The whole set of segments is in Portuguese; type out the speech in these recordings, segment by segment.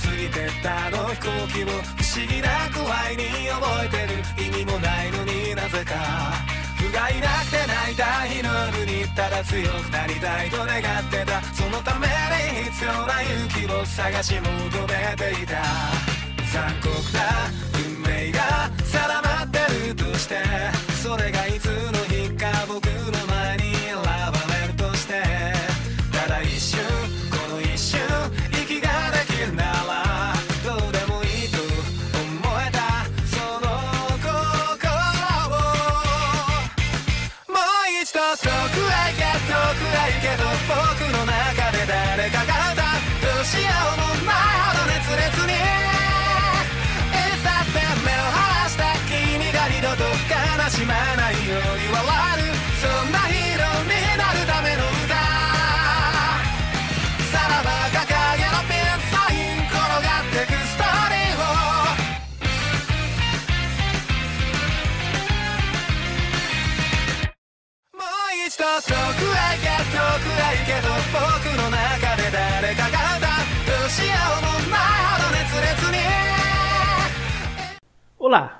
過ぎてったあの飛行機を不思議な具合に覚えてる意味もないのになぜか不甲斐なくて泣いた日の夜にただ強くなりたいと願ってたそのために必要な勇気を探し求めていた残酷な運命が定まってるとしてそれがいつの日か僕のしまないように笑るそんなヒーローになるための歌。さらば掲げのピンサイン転がってくストーリーを。もう一度遠くへ行け遠くへ行けと僕の中で誰かが歌う。どうしようもないほど熱烈に。Olá,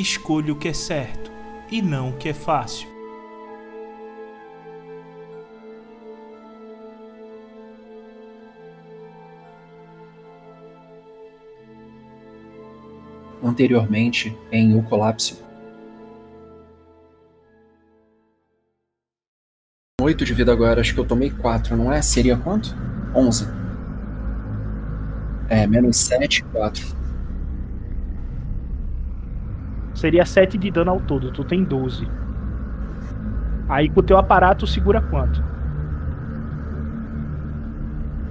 Escolha o que é certo e não o que é fácil. Anteriormente, em O Colapso. 8 de vida agora, acho que eu tomei 4, não é? Seria quanto? 11. É, menos 7, 4. Seria 7 de dano ao todo, tu tem 12. Aí com o teu aparato segura quanto?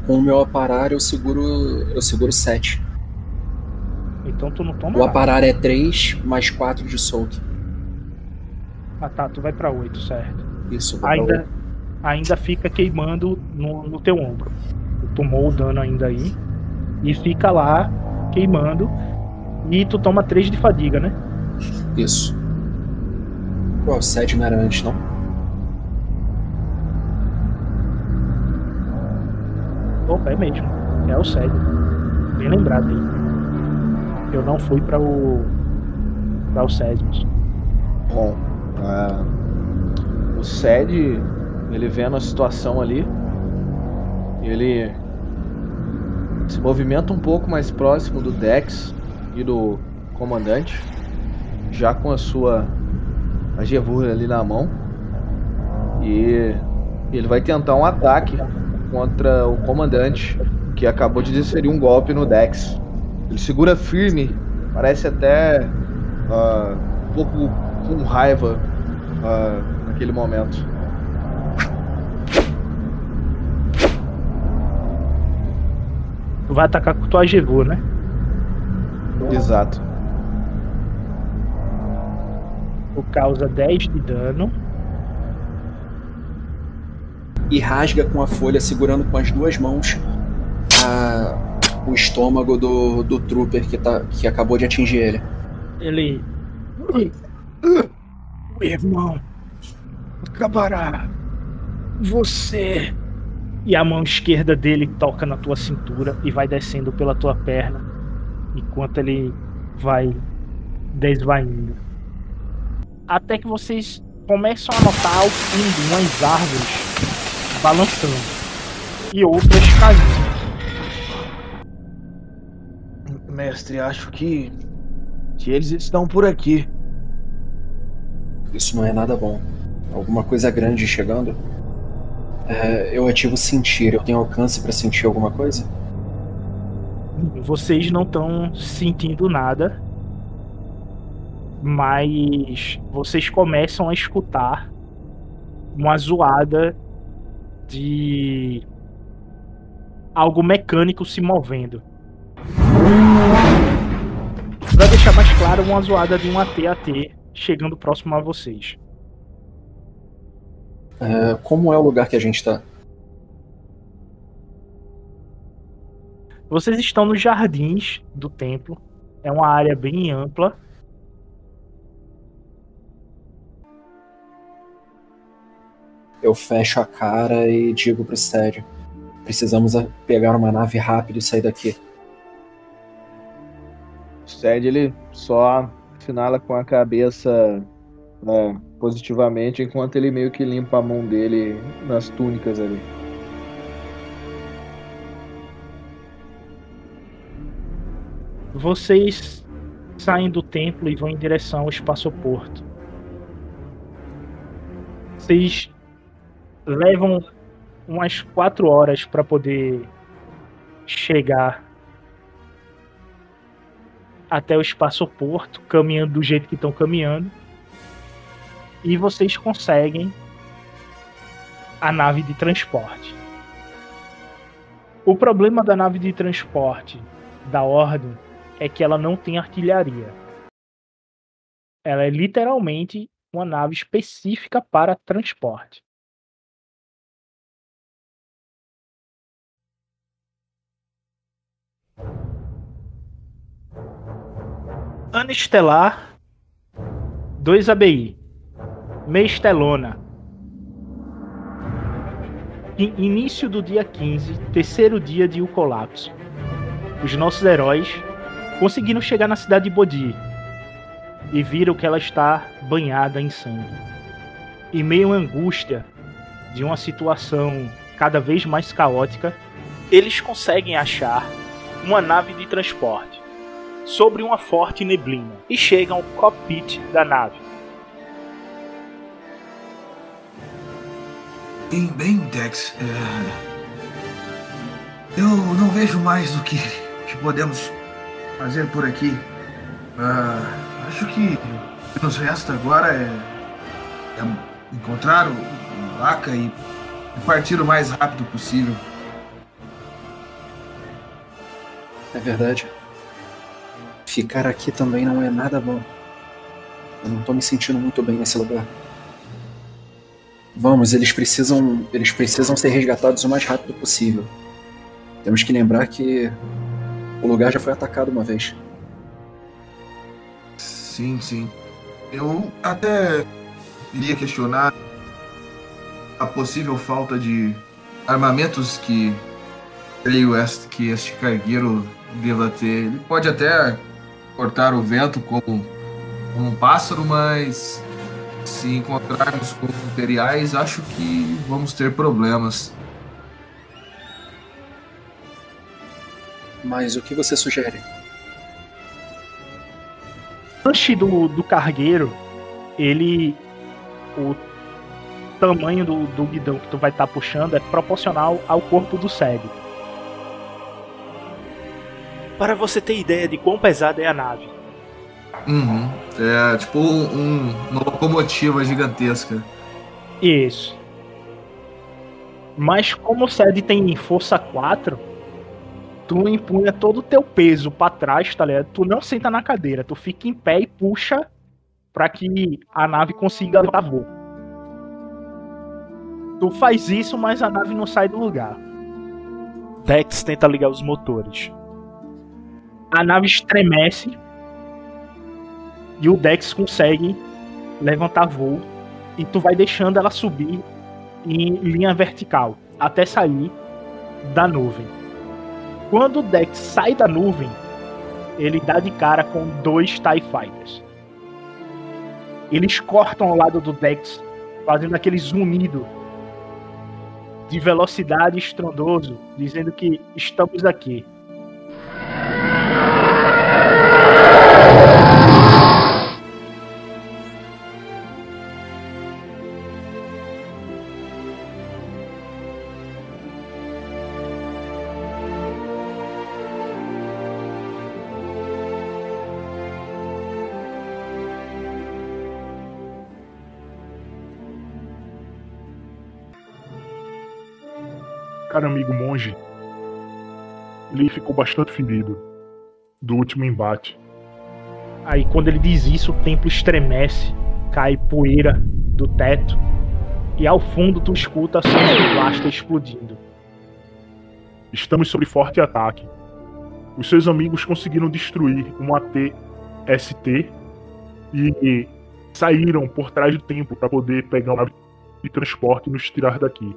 Com o meu aparar eu seguro. eu seguro 7. Então tu não toma O nada. aparar é 3 mais 4 de soak. Ah tá, tu vai pra 8, certo. Isso, pra Ainda, oito. ainda fica queimando no, no teu ombro. Tu tomou o dano ainda aí. E fica lá queimando. E tu toma 3 de fadiga, né? Isso. Pô, o 7 não era antes, não? Opa, é mesmo. É o Sed. Bem lembrado aí. Eu não fui para o. para o Sédimos. Bom, ah, o Sed, ele vendo a situação ali, ele se movimenta um pouco mais próximo do Dex e do comandante, já com a sua agevura ali na mão. E ele vai tentar um ataque contra o comandante, que acabou de desferir um golpe no Dex. Ele segura firme, parece até ah, um pouco com raiva ah, naquele momento. Tu vai atacar com tua Agevô, né? Exato. Tu causa 10 de dano. E rasga com a folha, segurando com as duas mãos a- o estômago do, do trooper que, tá, que acabou de atingir ele. Ele. O irmão acabará. Você. E a mão esquerda dele toca na tua cintura e vai descendo pela tua perna. Enquanto ele vai desvaindo. Até que vocês começam a notar ao fundo umas árvores balançando. E outras caindo. Mestre, acho que Que eles estão por aqui. Isso não é nada bom. Alguma coisa grande chegando? É, eu ativo sentir. Eu tenho alcance para sentir alguma coisa? Vocês não estão sentindo nada, mas vocês começam a escutar uma zoada de algo mecânico se movendo. Pra deixar mais claro, uma zoada de um AT-AT chegando próximo a vocês. É, como é o lugar que a gente tá? Vocês estão nos jardins do templo. É uma área bem ampla. Eu fecho a cara e digo pro Stédio. Precisamos pegar uma nave rápido e sair daqui. O Sed ele só finala com a cabeça né, positivamente, enquanto ele meio que limpa a mão dele nas túnicas ali. Vocês saem do templo e vão em direção ao espaço-porto. Vocês levam umas quatro horas para poder chegar até o espaço-porto, caminhando do jeito que estão caminhando. E vocês conseguem a nave de transporte. O problema da nave de transporte da Ordem é que ela não tem artilharia. Ela é literalmente uma nave específica para transporte. Ana Estelar 2 ABI Meistelona Início do dia 15, terceiro dia de O Colapso. Os nossos heróis conseguiram chegar na cidade de Bodhi e viram que ela está banhada em sangue. Em meio à angústia de uma situação cada vez mais caótica, eles conseguem achar uma nave de transporte sobre uma forte neblina e chegam ao cockpit da nave. Bem, bem Dex, é... eu não vejo mais o que, que podemos fazer por aqui. Uh, acho que o que nos resta agora é, é encontrar o, o Aka e partir o mais rápido possível. É verdade. Ficar aqui também não é nada bom. Eu não tô me sentindo muito bem nesse lugar. Vamos, eles precisam, eles precisam ser resgatados o mais rápido possível. Temos que lembrar que o lugar já foi atacado uma vez. Sim, sim. Eu até iria questionar a possível falta de armamentos que creio que este cargueiro deva ter. Ele pode até cortar o vento como, como um pássaro, mas se encontrarmos com imperiais, acho que vamos ter problemas. Mas o que você sugere? Lanche do, do cargueiro, ele. O tamanho do, do guidão que tu vai estar tá puxando é proporcional ao corpo do cego. Para você ter ideia de quão pesada é a nave. Uhum. É tipo um, uma locomotiva gigantesca. Isso. Mas como o SED tem força 4, tu empunha todo o teu peso para trás, tá ligado? Tu não senta na cadeira, tu fica em pé e puxa para que a nave consiga dar voo. Tu faz isso, mas a nave não sai do lugar. Dex tenta ligar os motores. A nave estremece e o Dex consegue levantar voo e tu vai deixando ela subir em linha vertical até sair da nuvem. Quando o Dex sai da nuvem, ele dá de cara com dois TIE Fighters. Eles cortam ao lado do Dex, fazendo aquele zunido de velocidade estrondoso, dizendo que estamos aqui. Caro amigo monge, ele ficou bastante ferido do último embate. Aí quando ele diz isso, o templo estremece, cai poeira do teto e ao fundo tu escuta só o blaster explodindo. Estamos sob forte ataque. Os seus amigos conseguiram destruir um AT-ST e saíram por trás do templo para poder pegar uma de transporte e nos tirar daqui.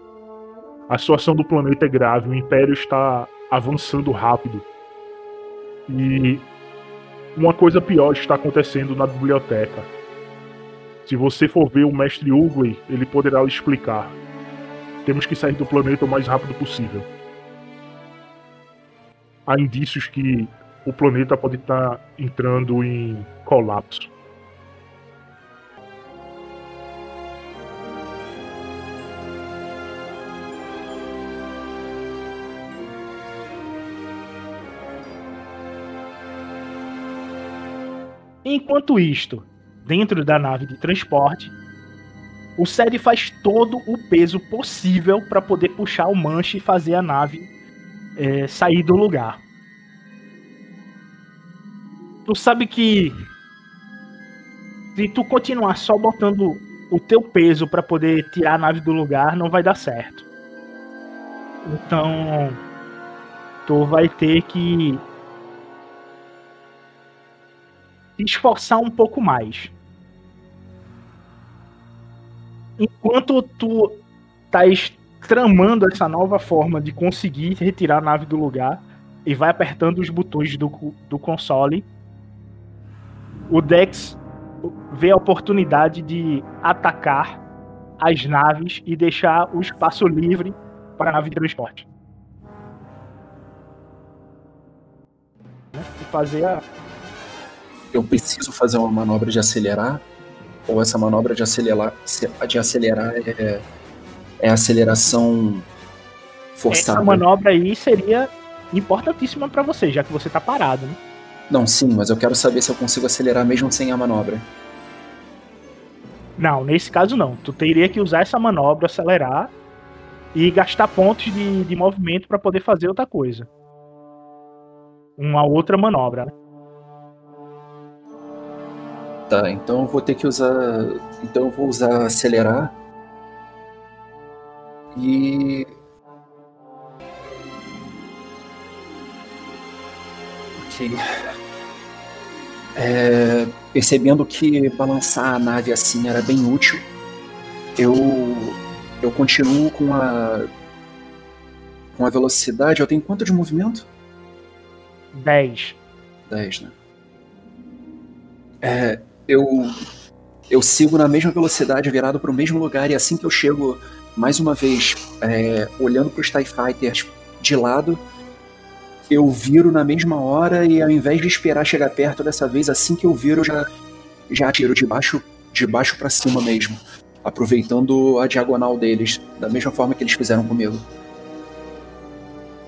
A situação do planeta é grave, o Império está avançando rápido. E uma coisa pior está acontecendo na biblioteca. Se você for ver o mestre Ugley, ele poderá lhe explicar. Temos que sair do planeta o mais rápido possível. Há indícios que o planeta pode estar entrando em colapso. Enquanto isto, dentro da nave de transporte, o Sed faz todo o peso possível para poder puxar o manche e fazer a nave é, sair do lugar. Tu sabe que se tu continuar só botando o teu peso para poder tirar a nave do lugar, não vai dar certo. Então, tu vai ter que esforçar um pouco mais. Enquanto tu estás tramando essa nova forma de conseguir retirar a nave do lugar e vai apertando os botões do, do console, o Dex vê a oportunidade de atacar as naves e deixar o espaço livre para a nave de transporte. E fazer a, eu preciso fazer uma manobra de acelerar, ou essa manobra de acelerar, de acelerar é, é aceleração forçada. Essa manobra aí seria importantíssima para você, já que você tá parado, né? Não, sim, mas eu quero saber se eu consigo acelerar mesmo sem a manobra. Não, nesse caso não. Tu teria que usar essa manobra, acelerar e gastar pontos de, de movimento para poder fazer outra coisa. Uma outra manobra, né? Tá, então eu vou ter que usar. Então eu vou usar acelerar. E. Ok. É, percebendo que balançar a nave assim era bem útil, eu eu continuo com a com a velocidade. Eu tenho quanto de movimento? 10. 10, né? É, eu eu sigo na mesma velocidade, virado para o mesmo lugar, e assim que eu chego, mais uma vez, é, olhando para os TIE Fighters de lado, eu viro na mesma hora e ao invés de esperar chegar perto dessa vez, assim que eu viro, eu já, já atiro de baixo, de baixo para cima mesmo, aproveitando a diagonal deles, da mesma forma que eles fizeram comigo.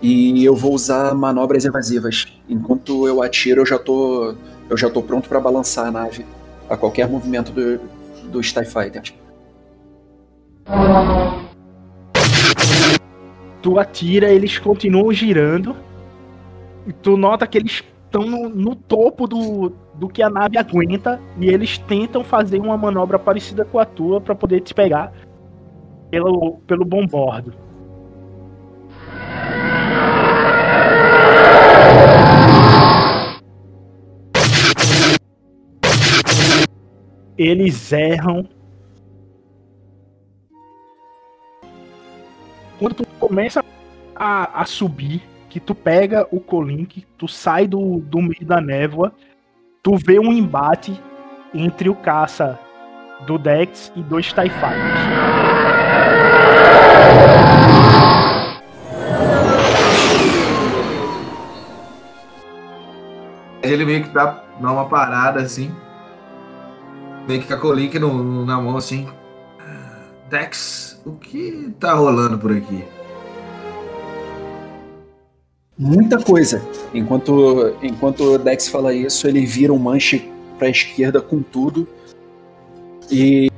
E eu vou usar manobras evasivas. Enquanto eu atiro, eu já tô, eu já tô pronto para balançar a nave a qualquer movimento do, do TIE. Tu atira, eles continuam girando. E tu nota que eles estão no, no, topo do, do que a nave aguenta. E eles tentam fazer uma manobra parecida com a tua para poder te pegar pelo, pelo bombordo. Eles erram. Quando tu começa a, a subir, que tu pega o Colink, tu sai do, do meio da névoa, tu vê um embate entre o caça do Dex e dois TIE. Ele meio que dá, dá uma parada assim meio que com a no, na mão assim. Dex, o que tá rolando por aqui? Muita coisa. Enquanto, enquanto o Dex fala isso, ele vira um manche pra esquerda com tudo. E.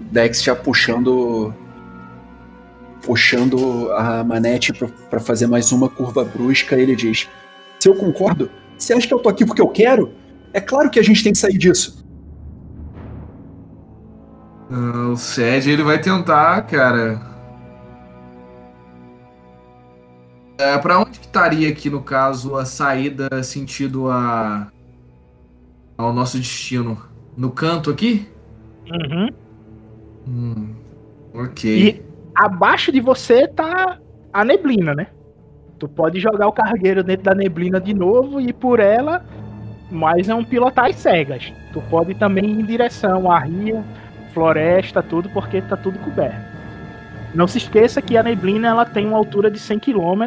Dex já puxando. puxando a manete para fazer mais uma curva brusca, ele diz: Se eu concordo, você acha que eu tô aqui porque eu quero? É claro que a gente tem que sair disso. Ah, o Sed ele vai tentar, cara. É, para onde que estaria aqui no caso a saída sentido a ao nosso destino? No canto aqui? Uhum. Hum, ok. E abaixo de você tá a neblina, né? Tu pode jogar o cargueiro dentro da neblina de novo e por ela, mas é um pilotar às cegas. Tu pode também ir em direção à rio, floresta, tudo, porque tá tudo coberto. Não se esqueça que a neblina ela tem uma altura de 100 km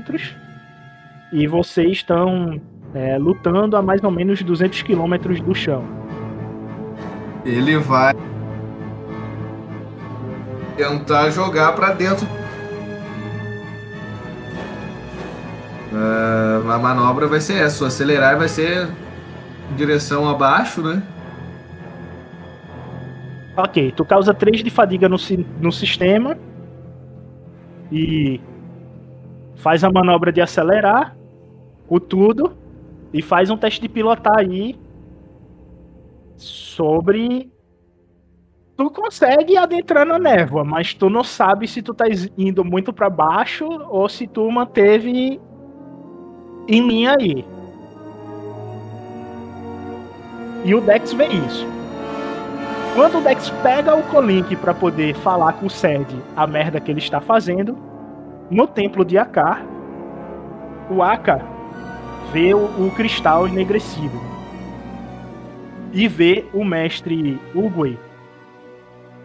e vocês estão é, lutando a mais ou menos 200 km do chão. Ele vai tentar jogar para dentro. Uh, a manobra vai ser essa, acelerar vai ser em direção abaixo, né? Ok, tu causa 3 de fadiga no, no sistema e faz a manobra de acelerar o tudo e faz um teste de pilotar aí sobre tu consegue adentrar na névoa, mas tu não sabe se tu tá indo muito para baixo ou se tu manteve em linha aí. E o Dex vê isso. Quando o Dex pega o Colink para poder falar com o Sed a merda que ele está fazendo, no templo de Akar, o Aka vê o, o cristal enegrecido e vê o mestre Uguay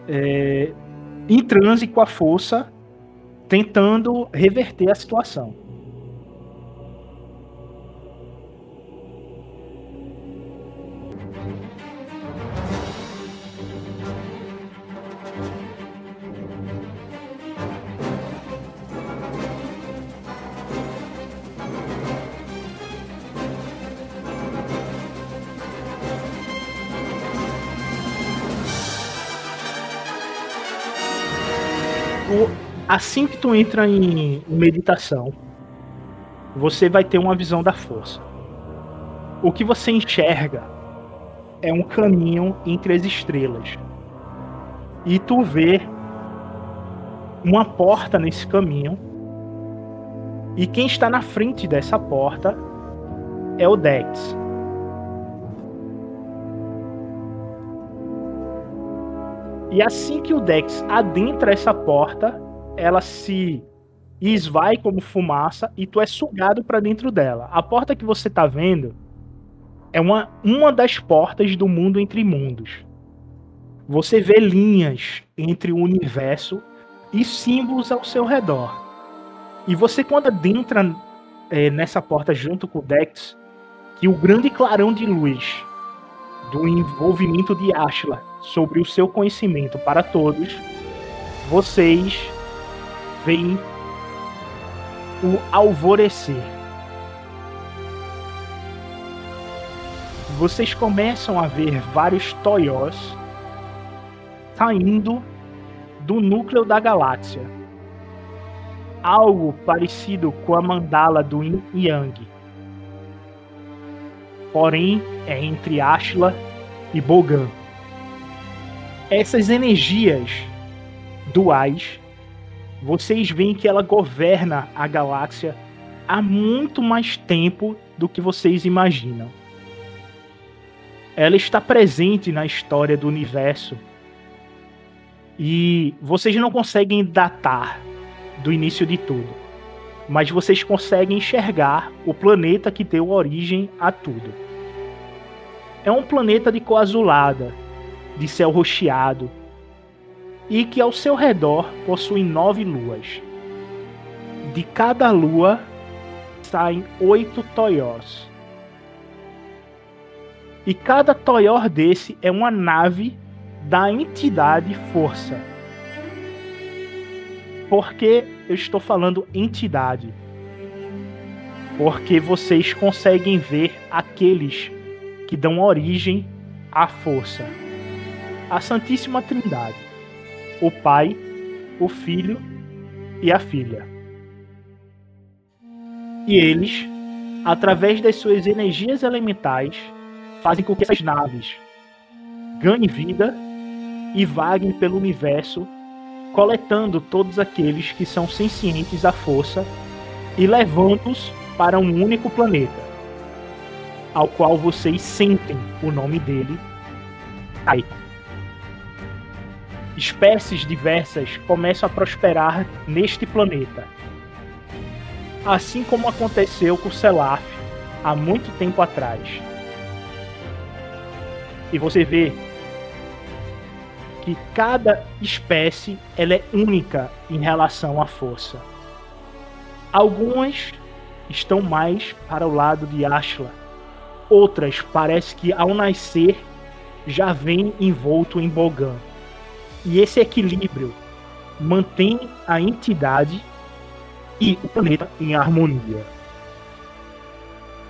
é, em transe com a força, tentando reverter a situação. Assim que tu entra em meditação, você vai ter uma visão da força. O que você enxerga é um caminho entre as estrelas. E tu vê uma porta nesse caminho. E quem está na frente dessa porta é o Dex. E assim que o Dex adentra essa porta, ela se esvai como fumaça e tu é sugado para dentro dela. A porta que você tá vendo é uma, uma das portas do mundo entre mundos. Você vê linhas entre o universo e símbolos ao seu redor. E você, quando adentra é, nessa porta junto com o Dex, que o grande clarão de luz do envolvimento de Ashla sobre o seu conhecimento para todos, vocês vem o alvorecer. Vocês começam a ver vários Toyos saindo do núcleo da galáxia. Algo parecido com a mandala do Yin Yang. Porém, é entre Ashla e Bogan. Essas energias duais vocês veem que ela governa a galáxia há muito mais tempo do que vocês imaginam. Ela está presente na história do universo e vocês não conseguem datar do início de tudo, mas vocês conseguem enxergar o planeta que deu origem a tudo. É um planeta de cor azulada, de céu rocheado, e que ao seu redor possui nove luas. De cada lua saem oito toyors. E cada toyor desse é uma nave da entidade Força. Por que eu estou falando entidade? Porque vocês conseguem ver aqueles que dão origem à força. A Santíssima Trindade o Pai, o Filho e a filha. E eles, através das suas energias elementais, fazem com que essas naves ganhem vida e vaguem pelo universo, coletando todos aqueles que são sencientes à força e levando-os para um único planeta, ao qual vocês sentem o nome dele, Taika. Espécies diversas começam a prosperar neste planeta, assim como aconteceu com Selaf há muito tempo atrás. E você vê que cada espécie ela é única em relação à força. Algumas estão mais para o lado de Ashla. Outras parece que ao nascer já vem envolto em Bogan. E esse equilíbrio mantém a entidade e o planeta em harmonia.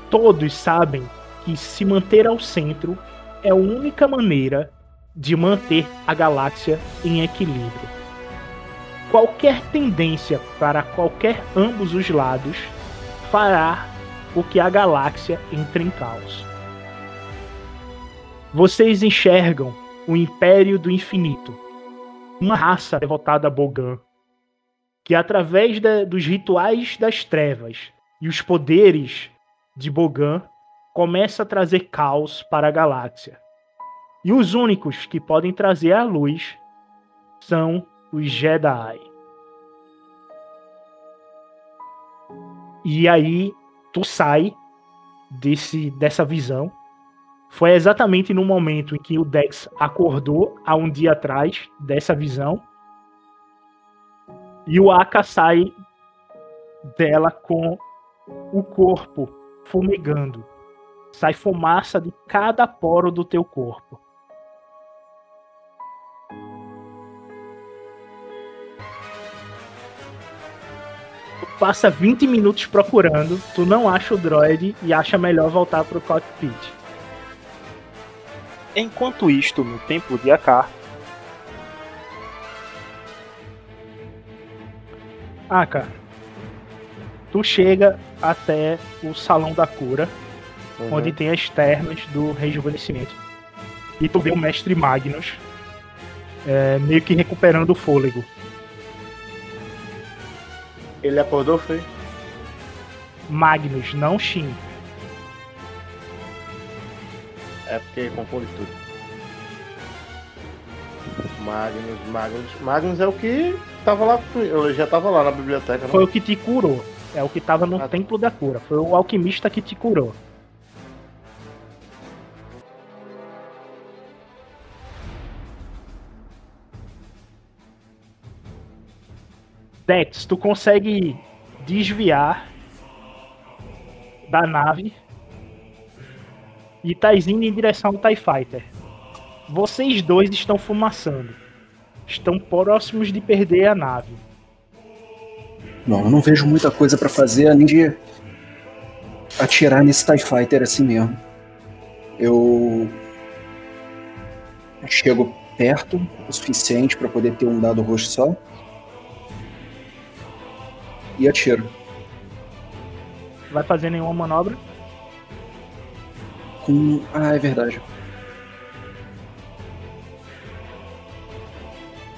Todos sabem que se manter ao centro é a única maneira de manter a galáxia em equilíbrio. Qualquer tendência para qualquer ambos os lados fará o que a galáxia entre em caos. Vocês enxergam o Império do Infinito, uma raça devotada a Bogan, que através de, dos rituais das trevas e os poderes de Bogan começa a trazer caos para a galáxia. E os únicos que podem trazer a luz são os Jedi. E aí tu sai desse, dessa visão. Foi exatamente no momento em que o Dex acordou há um dia atrás dessa visão. E o Aka sai dela com o corpo fumegando. Sai fumaça de cada poro do teu corpo. passa 20 minutos procurando, tu não acha o droid e acha melhor voltar pro cockpit. Enquanto isto, no templo de Akar, Aka, tu chega até o salão da cura, uhum. onde tem as termas do rejuvenescimento. E tu vê o mestre Magnus é, meio que recuperando o fôlego. Ele acordou, foi? Magnus, não Shin. É porque confunde tudo. Magnus, Magnus. Magnus é o que tava lá. Eu já tava lá na biblioteca. Foi não? o que te curou. É o que tava no ah, templo da cura. Foi o alquimista que te curou. Dex, tu consegue desviar da nave e tá indo em direção ao TIE Fighter. Vocês dois estão fumaçando. Estão próximos de perder a nave. Bom, eu não vejo muita coisa para fazer além de atirar nesse TIE Fighter assim mesmo. Eu chego perto o suficiente para poder ter um dado roxo só e atiro. Vai fazer nenhuma manobra? Com. Ah, é verdade.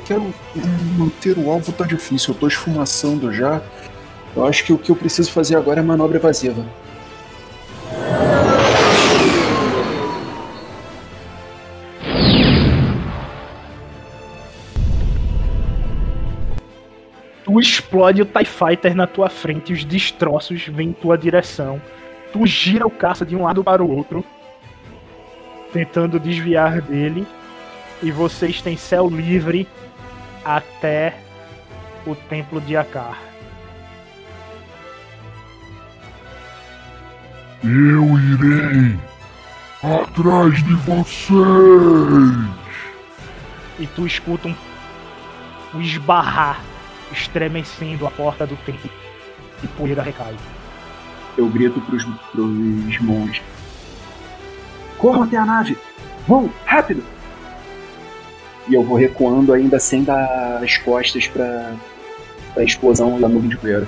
Quero manter o alvo tá difícil, eu tô esfumaçando já. Eu acho que o que eu preciso fazer agora é manobra evasiva. tu explode o TIE Fighter na tua frente, os destroços vêm em tua direção. Tu gira o caça de um lado para o outro, tentando desviar dele, e vocês têm céu livre até o templo de Akar. Eu irei atrás de vocês. E tu escuta um, um esbarrar estremecendo a porta do templo e poeira recai. Eu grito pros, pros monges. Corram até a nave! Vão, rápido! E eu vou recuando ainda sem dar as costas para pra explosão da nuvem de poeira.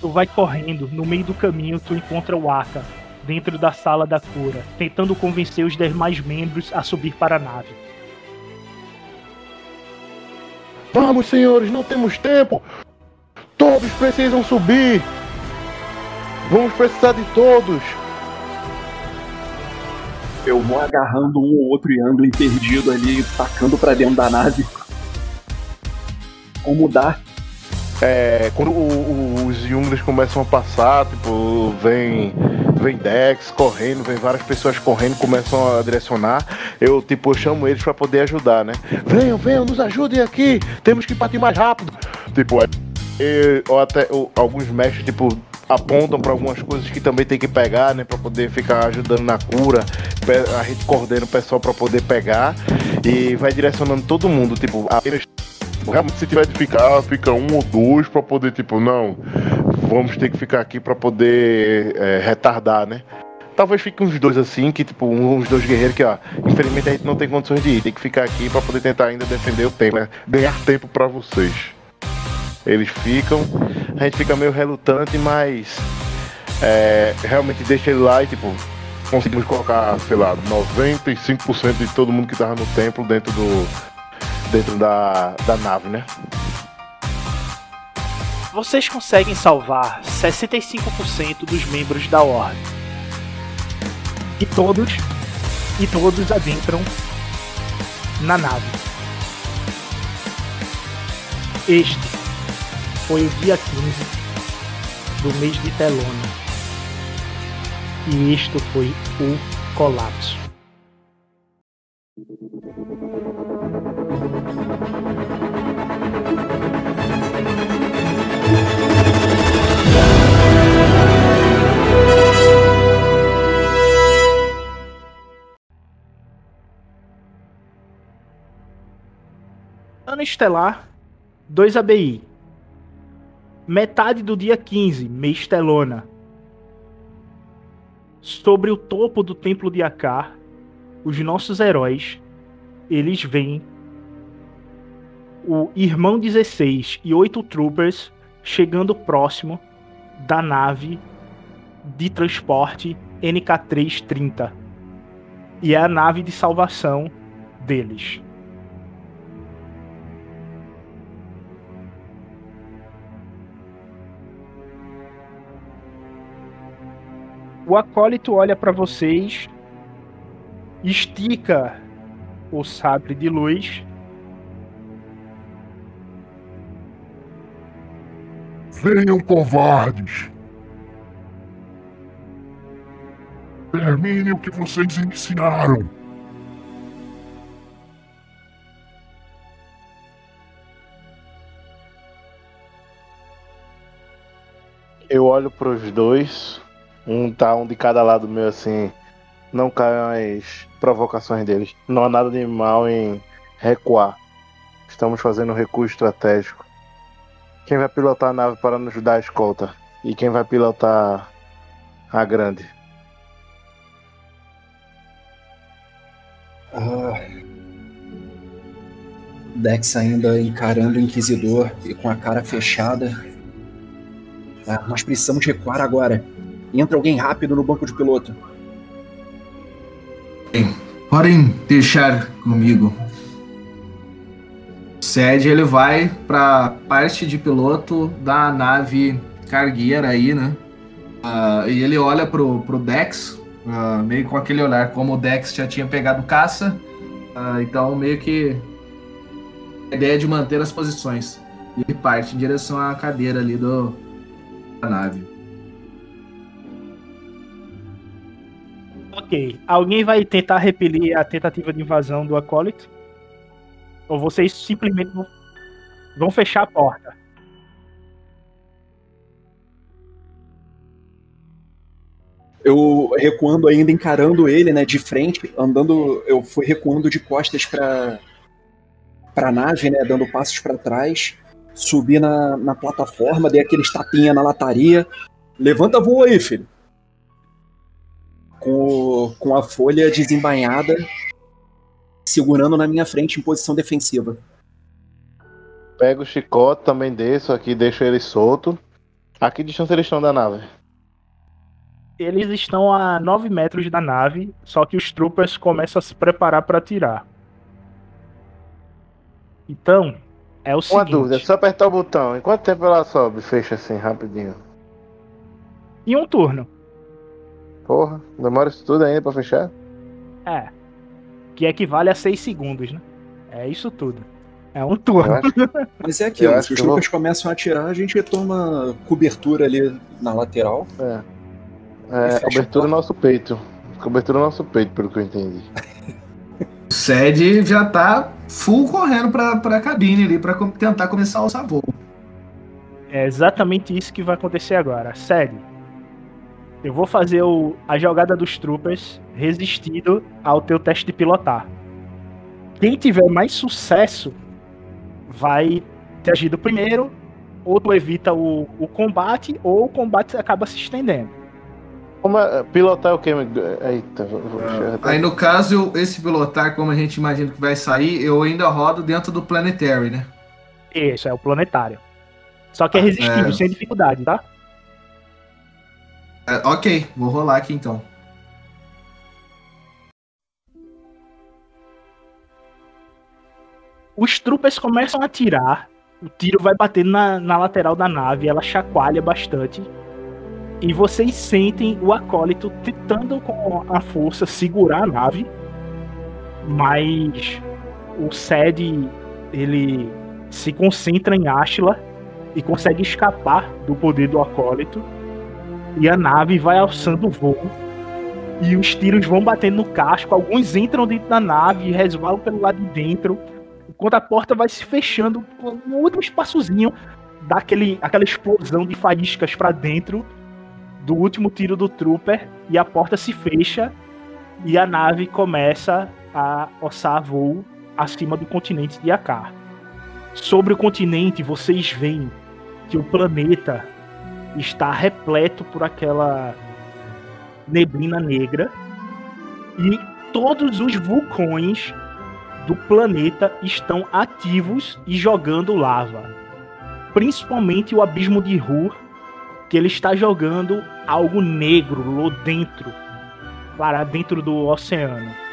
Tu vai correndo, no meio do caminho tu encontra o Aka, dentro da sala da cura, tentando convencer os demais membros a subir para a nave. Vamos, senhores, não temos tempo! Todos precisam subir! Vamos precisar de todos! Eu vou agarrando um ou outro Youngling perdido ali, tacando pra dentro da nave. Como dá? É, quando o- o- os Younglings começam a passar, tipo, vem, vem Dex correndo, vem várias pessoas correndo, começam a direcionar. Eu, tipo, eu chamo eles pra poder ajudar, né? Venham, venham, nos ajudem aqui! Temos que partir mais rápido! Tipo, é, e- ou até ou alguns mestres, tipo, apontam pra algumas coisas que também tem que pegar, né? Pra poder ficar ajudando na cura. A gente coordena o pessoal pra poder pegar e vai direcionando todo mundo, tipo, apenas Realmente, se tiver de ficar, fica um ou dois pra poder, tipo, não, vamos ter que ficar aqui pra poder é, retardar, né? Talvez fique uns dois assim, que tipo, uns dois guerreiros que, ó, infelizmente a gente não tem condições de ir, tem que ficar aqui pra poder tentar ainda defender o tempo, né? Ganhar tempo pra vocês. Eles ficam, a gente fica meio relutante, mas é, realmente deixa ele lá e, tipo, conseguimos colocar, sei lá, 95% de todo mundo que tava no templo dentro do, dentro da, da nave, né? Vocês conseguem salvar 65% dos membros da Ordem. E todos e todos adentram na nave. Este foi o dia 15 do mês de Telona. E isto foi o colapso. Ano estelar 2 ABI. Metade do dia 15, mês Telona. Sobre o topo do templo de Akar, os nossos heróis, eles veem o irmão 16 e oito troopers chegando próximo da nave de transporte NK330. E é a nave de salvação deles. O acólito olha para vocês, estica o sabre de luz Venham, covardes! Termine o que vocês ensinaram! Eu olho pros dois, um tá um de cada lado meu assim, não caem as provocações deles. Não há nada de mal em recuar. Estamos fazendo um recuo estratégico. Quem vai pilotar a nave para nos dar a escolta? E quem vai pilotar a grande? Ah. Dex ainda encarando o Inquisidor e com a cara fechada. Ah, nós precisamos recuar agora. Entra alguém rápido no banco de piloto. Podem deixar comigo. O Sed ele vai pra parte de piloto da nave cargueira aí, né? Ah, e ele olha pro, pro Dex, ah, meio com aquele olhar, como o Dex já tinha pegado caça, ah, então meio que a ideia é de manter as posições. E ele parte em direção à cadeira ali do, da nave. Ok. Alguém vai tentar repelir a tentativa de invasão do acólito? Ou vocês simplesmente vão, fechar a porta? Eu recuando ainda, encarando ele, né, de frente, andando, eu fui recuando de costas pra, pra nave, né, dando passos pra trás, subi na, na plataforma, dei aqueles tapinha na lataria, levanta voo aí, filho. Com, com a folha desembainhada, segurando na minha frente em posição defensiva. pego o chicote, também desço aqui, deixo ele solto. A que distância eles estão da nave? Eles estão a 9 metros da nave, só que os troopers começam a se preparar para atirar. Então, é o Uma seguinte. dúvida, é só apertar o botão. Em quanto tempo ela sobe? Fecha assim, rapidinho. Em um turno. Porra, demora isso tudo ainda pra fechar? É. Que equivale a 6 segundos, né? É isso tudo. É um turno. acho, Mas é aquilo, se os que eu tropas começam a atirar, a gente toma cobertura ali na lateral. é. É, cobertura no nosso peito. Cobertura no nosso peito, pelo que eu entendi. O Sed já tá full correndo pra, pra cabine ali pra com- tentar começar o voo. É exatamente isso que vai acontecer agora. Sério. Eu vou fazer o, a jogada dos troopers resistindo ao teu teste de pilotar. Quem tiver mais sucesso vai ter agido primeiro, ou tu evita o, o combate, ou o combate acaba se estendendo. Como é, pilotar o quê? Eita, vou, vou Ah, Aí no caso, esse pilotar, como a gente imagina que vai sair, eu ainda rodo dentro do Planetary, né? Isso, é o planetário. Só que é resistível, É. sem dificuldade, tá? É, ok, vou rolar aqui então. Os troopers começam a atirar, o tiro vai batendo na, na lateral da nave, ela chacoalha bastante. E vocês sentem o acólito tentando com a força segurar a nave. Mas o Sed ele se concentra em Ashla e consegue escapar do poder do acólito. E a nave vai alçando o voo. E os tiros vão batendo no casco, alguns entram dentro da nave e resvalam pelo lado de dentro enquanto a porta vai se fechando, um último espaçozinho, dá aquele, aquela explosão de faíscas pra dentro do último tiro do Trooper e a porta se fecha e a nave começa a ossar voo acima do continente de Akar. Sobre o continente, vocês veem que o planeta está repleto por aquela neblina negra e todos os vulcões do planeta estão ativos e jogando lava. Principalmente o abismo de Hur, que ele está jogando algo negro lá dentro, para dentro do oceano.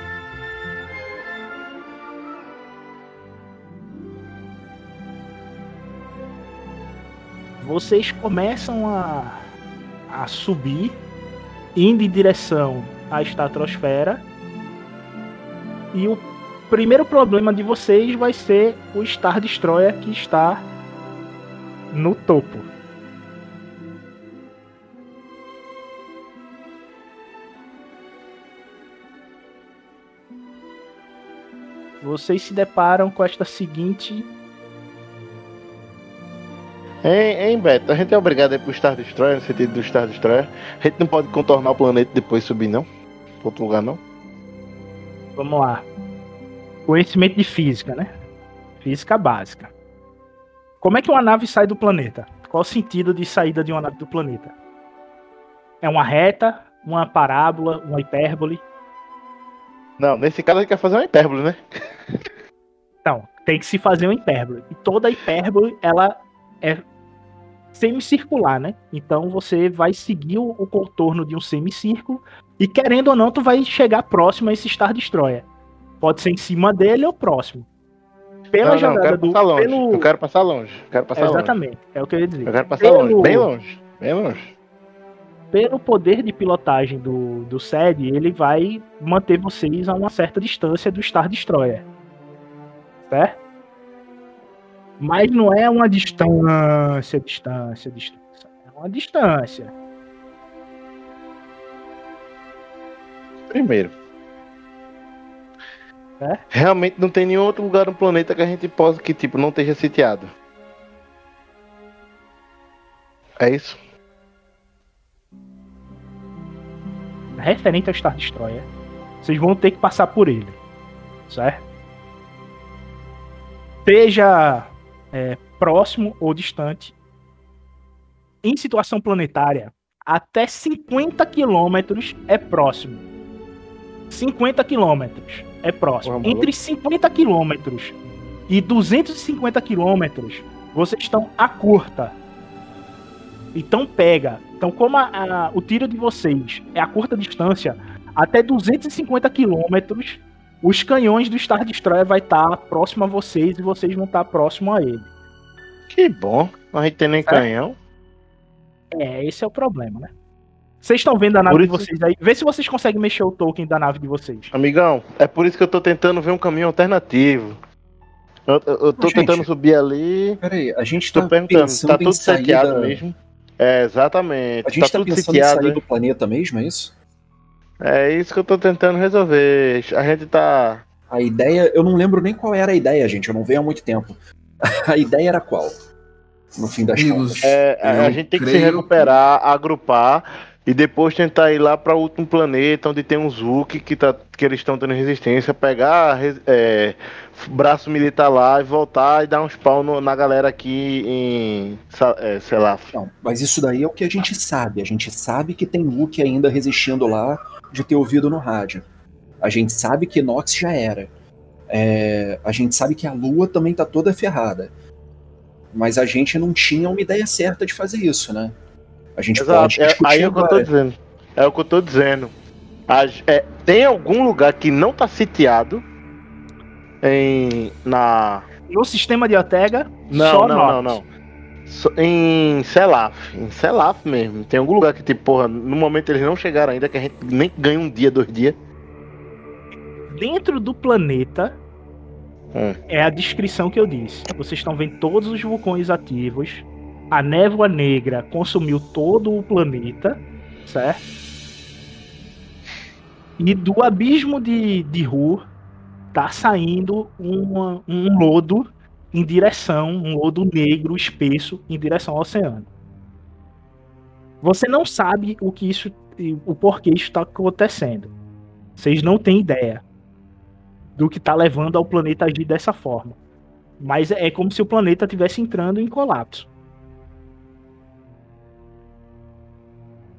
Vocês começam a, a subir, indo em direção à estratosfera, e o primeiro problema de vocês vai ser o Star Destroyer que está no topo. Vocês se deparam com esta seguinte. Hein, hein, Beto? A gente é obrigado a ir pro Star Destroyer, no sentido do Star Destroyer. A gente não pode contornar o planeta e depois subir, não? Pra outro lugar, não? Vamos lá. Conhecimento de física, né? Física básica. Como é que uma nave sai do planeta? Qual o sentido de saída de uma nave do planeta? É uma reta, uma parábola, uma hipérbole? Não, nesse caso a gente quer fazer uma hipérbole, né? Não, tem que se fazer uma hipérbole. E toda hipérbole, ela é semicircular, né? Então você vai seguir o, o contorno de um semicírculo e querendo ou não, tu vai chegar próximo a esse Star Destroyer. Pode ser em cima dele ou próximo. Pela não, não, eu jogada quero do passar longe. pelo Eu quero passar longe. Eu quero passar longe. Exatamente, é o que eu ia dizer. Eu quero passar Pelo- longe, bem longe. Bem longe. Pelo poder de pilotagem do, do SED, ele vai manter vocês a uma certa distância do Star Destroyer. Certo? Mas não é uma distância, distância, distância. É uma distância. Primeiro. É? Realmente não tem nenhum outro lugar no planeta que a gente possa que tipo não esteja sitiado. É isso? Referente ao Star Destroyer, vocês vão ter que passar por ele. Certo? Seja é, próximo ou distante. Em situação planetária, até 50 quilômetros é próximo. 50 quilômetros é próximo. Entre 50 quilômetros E 250 quilômetros, vocês estão a curta. Então pega. Então, como a- a- o tiro de vocês é a curta distância, até 250 quilômetros, os canhões do Star Destroyer vai estar próximo a vocês e vocês vão estar próximo a ele. Que bom. Não a gente tem nem canhão. É, esse é o problema, né? Vocês estão vendo a nave de vocês aí? Vê se vocês conseguem mexer o token da nave de vocês. Amigão, é por isso que eu tô tentando ver um caminho alternativo. Eu, eu- eu tô Gente, tentando subir ali. Peraí, a gente Tô tá perguntando, pensando tá tudo sair seteado da- mesmo? É, exatamente. A gente tá tá, tudo pensando sitiado. em sair né? do planeta mesmo, é isso? É isso que eu tô tentando resolver. A gente tá. A ideia, eu não lembro nem qual era a ideia, gente, eu não venho há muito tempo. A ideia era qual? No fim das Amigos, contas. É, a- a gente tem que se recuperar, agrupar e depois tentar ir lá para outro planeta onde tem um Zuki que, tá, que eles estão tendo resistência, pegar é, braço militar lá e voltar e dar uns pau no- na galera aqui em. É, sei lá. Não, mas isso daí é o que a gente sabe. A gente sabe que tem Luke ainda resistindo lá de ter ouvido no rádio. A gente sabe que Nox já era. É, a gente sabe que a Lua também tá toda ferrada. Mas a gente não tinha uma ideia certa de fazer isso, né? A gente pode Exato. É, discutir aí é o que eu tô dizendo. É o que eu tô dizendo. A é, tem algum lugar que não tá sitiado em. na. No sistema de Ortega, Não, só não, Nox. não, não. Em Selaf, em Selaf mesmo. Tem algum lugar que, tipo, porra, no momento eles não chegaram ainda, que a gente nem ganha um dia, dois dias. Dentro do planeta, Hum. é a descrição que eu disse. Vocês estão vendo todos os vulcões ativos. A névoa negra consumiu todo o planeta, certo? E do abismo de, de Ru tá saindo uma- um lodo em direção, um lodo negro espesso em direção ao oceano. Você não sabe o que isso, o porquê isso está acontecendo. Vocês não têm ideia do que tá levando ao planeta a agir dessa forma. Mas é como se o planeta estivesse entrando em colapso.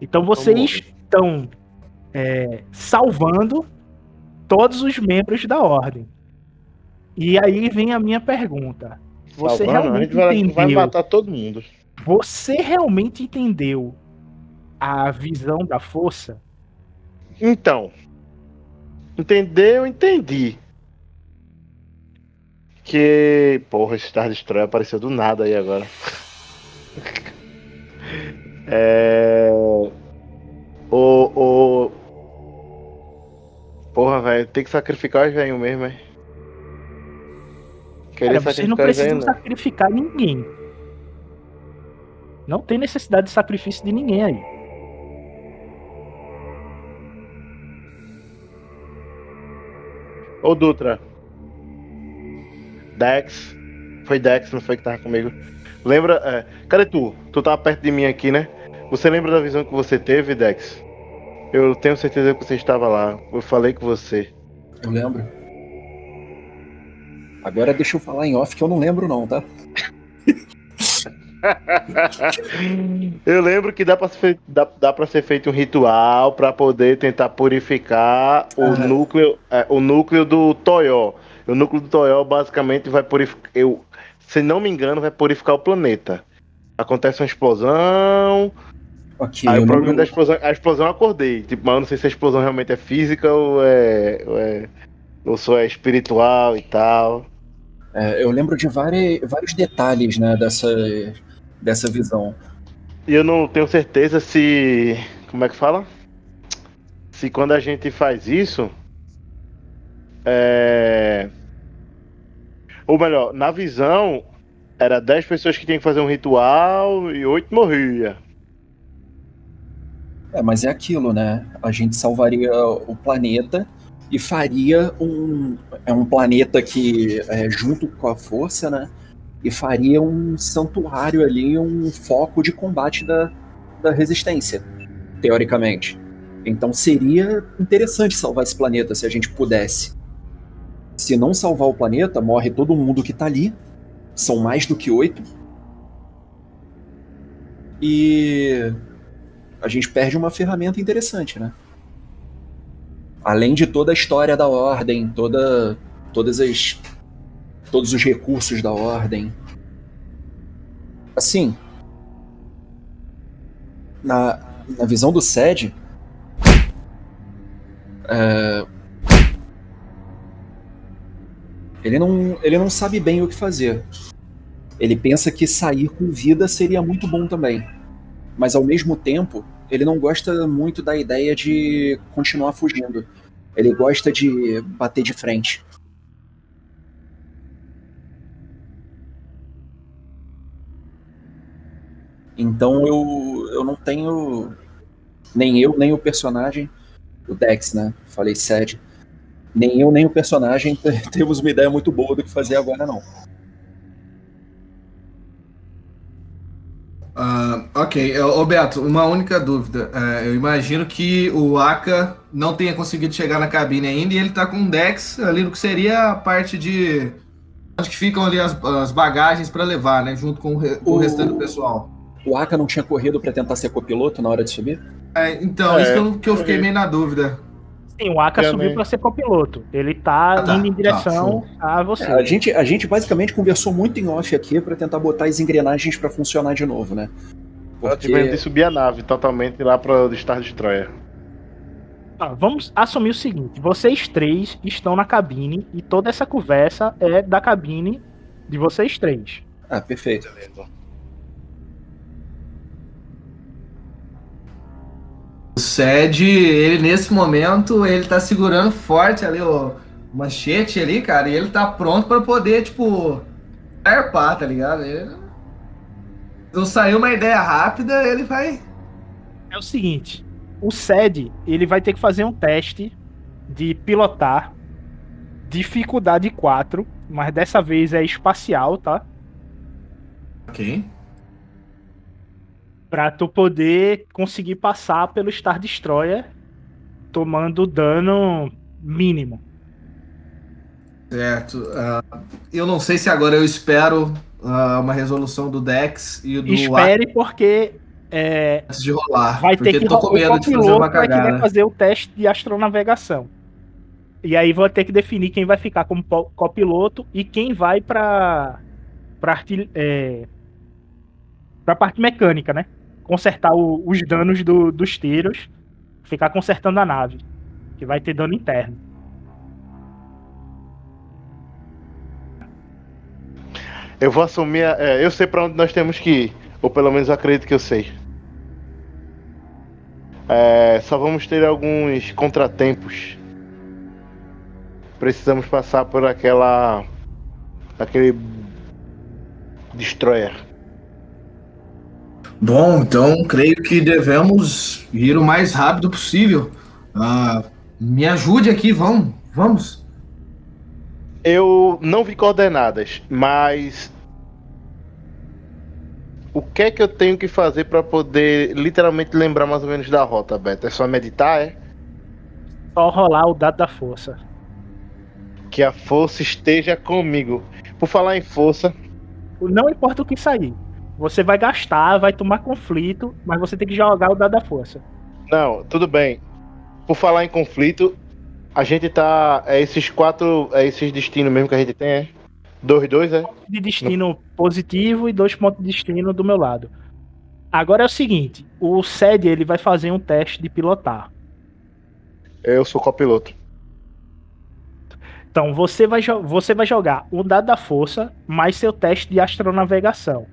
Então vocês estão é, salvando todos os membros da ordem. E aí vem a minha pergunta. Você Salvando, realmente vai, vai entendeu? matar todo mundo. Você realmente entendeu a visão da força? Então. Entendeu? Entendi. Que. Porra, Star Destroyer apareceu do nada aí agora. é. O. o... Porra, velho, tem que sacrificar os velhos mesmo, é? Cara, vocês não precisam sacrificar ninguém. Não tem necessidade de sacrifício de ninguém aí. Ô Dutra. Dex. Foi Dex, não foi que tava comigo. Lembra. É, cadê tu? Tu tava perto de mim aqui, né? Você lembra da visão que você teve, Dex? Eu tenho certeza que você estava lá. Eu falei com você. Eu lembro. Agora deixa eu falar em off que eu não lembro não, tá? Eu lembro que dá pra ser feito, dá, dá pra ser feito um ritual pra poder tentar purificar o Ah. núcleo é, o núcleo do Toyó. O núcleo do Toyó basicamente vai purificar. Eu, se não me engano, vai purificar o planeta. Acontece uma explosão. Ok, Aí o não- problema da explosão. A explosão eu acordei. Tipo, mas eu não sei se a explosão realmente é física ou é. Ou, é, ou só é espiritual e tal. É, eu lembro de vários detalhes, né, dessa, dessa visão. E eu não tenho certeza se. Como é que fala? Se quando a gente faz isso. É. Ou melhor, na visão, era 10 pessoas que tinham que fazer um ritual e 8 morria. É, mas é aquilo, né? A gente salvaria o planeta e faria um. É um planeta que, é, junto com a força, né? E faria um santuário ali, um foco de combate da, da resistência, teoricamente. Então seria interessante salvar esse planeta se a gente pudesse. Se não salvar o planeta, morre todo mundo que tá ali. São mais do que oito. E a gente perde uma ferramenta interessante, né? Além de toda a história da ordem, toda, todas as, todos os recursos da ordem. Assim, na, na visão do SED, é, ele, não, ele não sabe bem o que fazer. Ele pensa que sair com vida seria muito bom também. Mas ao mesmo tempo, ele não gosta muito da ideia de continuar fugindo. Ele gosta de bater de frente. Então eu, eu não tenho. Nem eu, nem o personagem. O Dex, né? Falei sede. Nem eu, nem o personagem temos uma ideia muito boa do que fazer agora, não. Uh, ok, ô Beto, uma única dúvida. Uh, eu imagino que o Aka não tenha conseguido chegar na cabine ainda e ele tá com um Dex ali no que seria a parte de. Onde que ficam ali as, as bagagens para levar, né? Junto com o, re, o... o restante do pessoal. O Aka não tinha corrido para tentar ser copiloto na hora de subir? É, então, é, isso que eu, que eu fiquei meio na dúvida. Sim, o Aka subiu para ser copiloto. Ele tá, ah, tá indo em direção tá, a você. É, a, gente, a gente basicamente conversou muito em off aqui para tentar botar as engrenagens para funcionar de novo, né? Porque... tivemos de subir a nave totalmente lá para o Star Destroyer. Ah, vamos assumir o seguinte: vocês três estão na cabine e toda essa conversa é da cabine de vocês três. Ah, perfeito. Beleza. O Sed, ele nesse momento, ele tá segurando forte ali o manchete ali, cara, e ele tá pronto para poder, tipo, arpar, tá ligado? Ele... Se não sair uma ideia rápida, ele vai. É o seguinte, o Sed, ele vai ter que fazer um teste de pilotar dificuldade 4, mas dessa vez é espacial, tá? Ok para tu poder conseguir passar pelo Star Destroyer tomando dano mínimo. Certo. Uh, eu não sei se agora eu espero uh, uma resolução do Dex e do Espere porque é, antes de rolar. Vai ter que tô com medo de fazer uma cagada. Vai fazer o teste de astronavegação. E aí vou ter que definir quem vai ficar como copiloto e quem vai para para é, para parte mecânica, né? Consertar o, os danos do, dos tiros, ficar consertando a nave, que vai ter dano interno. Eu vou assumir. É, eu sei para onde nós temos que ir, ou pelo menos acredito que eu sei. É, só vamos ter alguns contratempos. Precisamos passar por aquela. aquele. destroyer. Bom, então creio que devemos ir o mais rápido possível. Uh, me ajude aqui, vamos, vamos. Eu não vi coordenadas, mas o que é que eu tenho que fazer para poder literalmente lembrar mais ou menos da rota, Beto? É só meditar, é? Só rolar o dado da força. Que a força esteja comigo. Por falar em força. Não importa o que sair. Você vai gastar, vai tomar conflito, mas você tem que jogar o dado da força. Não, tudo bem. Por falar em conflito, a gente tá. É esses quatro. É esses destinos mesmo que a gente tem, é? Dois, dois, é? De destino no... positivo e dois pontos de destino do meu lado. Agora é o seguinte: o SED ele vai fazer um teste de pilotar. Eu sou copiloto. Então você vai, você vai jogar o dado da força mais seu teste de astronavegação.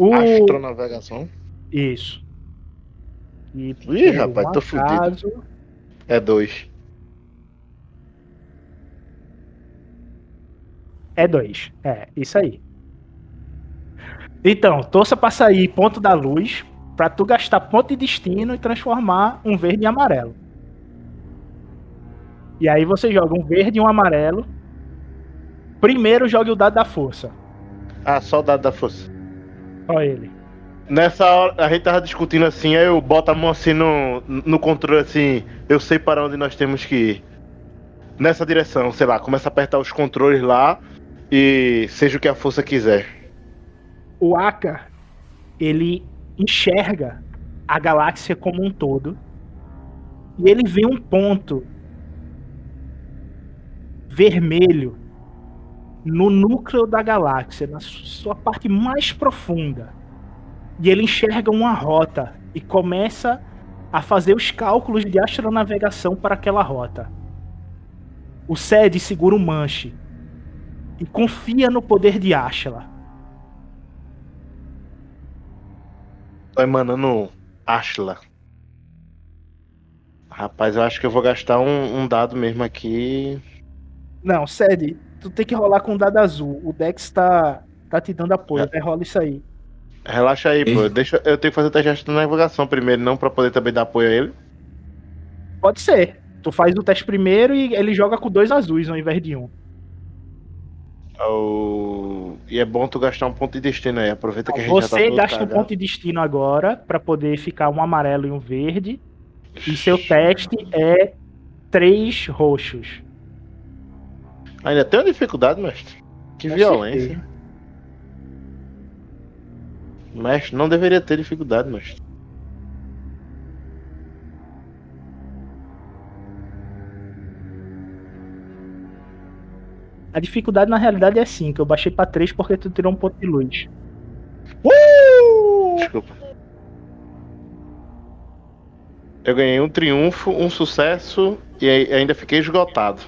O... Astronavegação? Isso. E Ih, rapaz, tô fudido. É dois. É dois. É, isso aí. Então, torça pra sair ponto da luz pra tu gastar ponto de destino e transformar um verde em amarelo. E aí você joga um verde e um amarelo. Primeiro jogue o dado da força. Ah, só o dado da força. Só ele. Nessa hora, a gente tava discutindo assim, aí eu boto a mão assim no, no controle assim, eu sei para onde nós temos que ir. Nessa direção, sei lá, começa a apertar os controles lá e seja o que a força quiser. O Aka, ele enxerga a galáxia como um todo e ele vê um ponto vermelho no núcleo da galáxia, na sua parte mais profunda. E ele enxerga uma rota e começa a fazer os cálculos de astronavegação para aquela rota. O Sed segura o manche e confia no poder de Ashla. Tô emanando Ashla. Rapaz, eu acho que eu vou gastar um, um dado mesmo aqui. Não, Sed, tu tem que rolar com o dado azul. O Dex tá, tá te dando apoio. É. Rola isso aí. Relaxa aí, pô. Deixa, eu tenho que fazer o teste de navegação primeiro, não pra poder também dar apoio a ele. Pode ser. Tu faz o teste primeiro e ele joga com dois azuis ao invés de um. Oh, e é bom tu gastar um ponto de destino aí. Aproveita que a gente Você já tá gasta cagado. um ponto de destino agora para poder ficar um amarelo e um verde. E seu teste é três roxos. Ainda tem uma dificuldade, mestre. Que Com violência. certeza. Mestre, não deveria ter dificuldade, mestre. A dificuldade na realidade é 5. Eu baixei pra 3 porque tu tirou um ponto de luz. Desculpa. Eu ganhei um triunfo, um sucesso e ainda fiquei esgotado.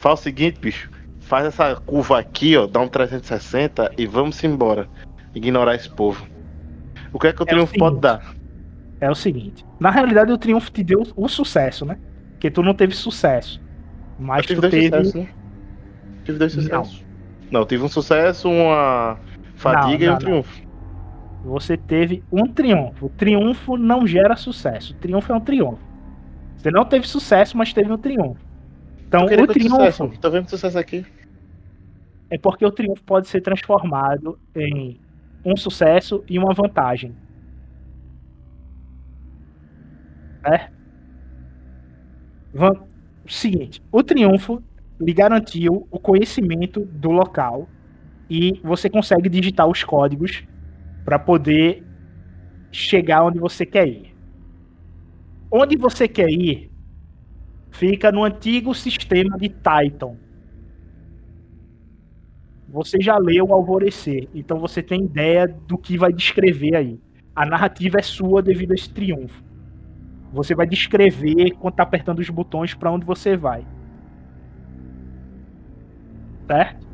Faz o seguinte, bicho. Faz essa curva aqui, ó, dá um 360 e vamos embora. Ignorar esse povo. O que é que o É o triunfo pode seguinte. dar? É o seguinte. Na realidade, o triunfo te deu o sucesso, né? Porque tu não teve sucesso. Mas tu teve. sucessos, né? Tive dois Não. sucessos. Não, tive um sucesso, uma fadiga Não, e um não, triunfo. Você teve um triunfo. O triunfo não gera sucesso. O triunfo é um triunfo. Você não teve sucesso, mas teve um triunfo. Então, o triunfo? Tô vendo sucesso aqui. é porque o triunfo pode ser transformado em um sucesso e uma vantagem. Né? Van- O seguinte, o triunfo lhe garantiu o conhecimento do local e você consegue digitar os códigos para poder chegar onde você quer ir. Onde você quer ir fica no antigo sistema de Titan. Você já leu o Alvorecer, então você tem ideia do que vai descrever aí. A narrativa é sua devido a esse triunfo. Você vai descrever quando tá apertando os botões para onde você vai. Certo?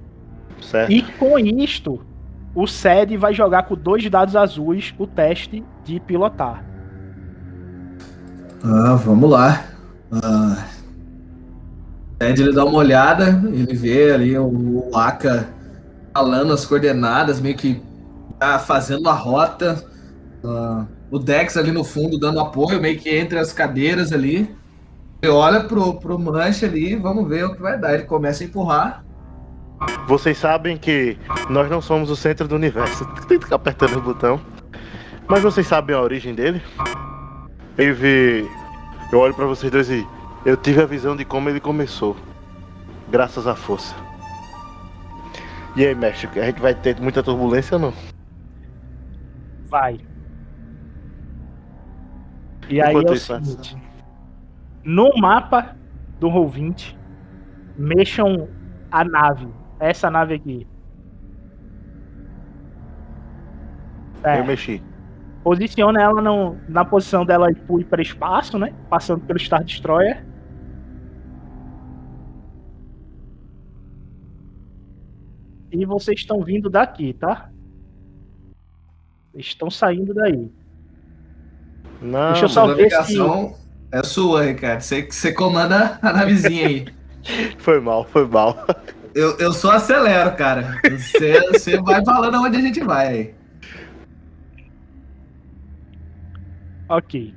Certo. E com isto, o SED vai jogar com dois dados azuis o teste de pilotar. Ah, vamos lá. Ah, Ed ele dá uma olhada, ele vê ali o Aka falando as coordenadas, meio que tá fazendo a rota. Ah, o Dex ali no fundo dando apoio, meio que entre as cadeiras ali. Ele olha pro, pro Mancha ali, vamos ver o que vai dar. Ele começa a empurrar. Vocês sabem que nós não somos o centro do universo. Tem que ficar apertando o botão. Mas vocês sabem a origem dele? Vi. Eu olho pra vocês dois e. Eu tive a visão de como ele começou. Graças à força. E aí, mestre, a gente vai ter muita turbulência ou não? Vai. E aí Enquanto é o seguinte. No mapa do Roll20, mexam a nave. Essa nave aqui. É, Eu mexi. Posiciona ela no- na posição dela de ir para espaço, né? Passando pelo Star Destroyer. E vocês estão vindo daqui, tá? Estão saindo daí. Não, Deixa eu só a ver se. é sua, Ricardo. Você, você comanda a navezinha aí. foi mal, foi mal. Eu, eu só acelero, cara. Você, você vai falando onde a gente vai aí. Ok.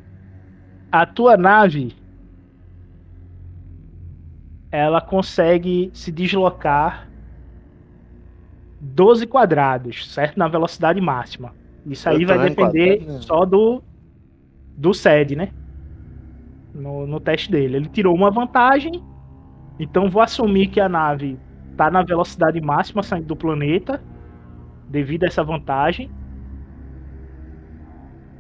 A tua nave. Ela consegue se deslocar 12 quadrados, certo? Na velocidade máxima. Isso aí Eu vai depender quadrado, né? só do do SED, né? No, no teste dele. Ele tirou uma vantagem, então vou assumir que a nave tá na velocidade máxima saindo do planeta, devido a essa vantagem.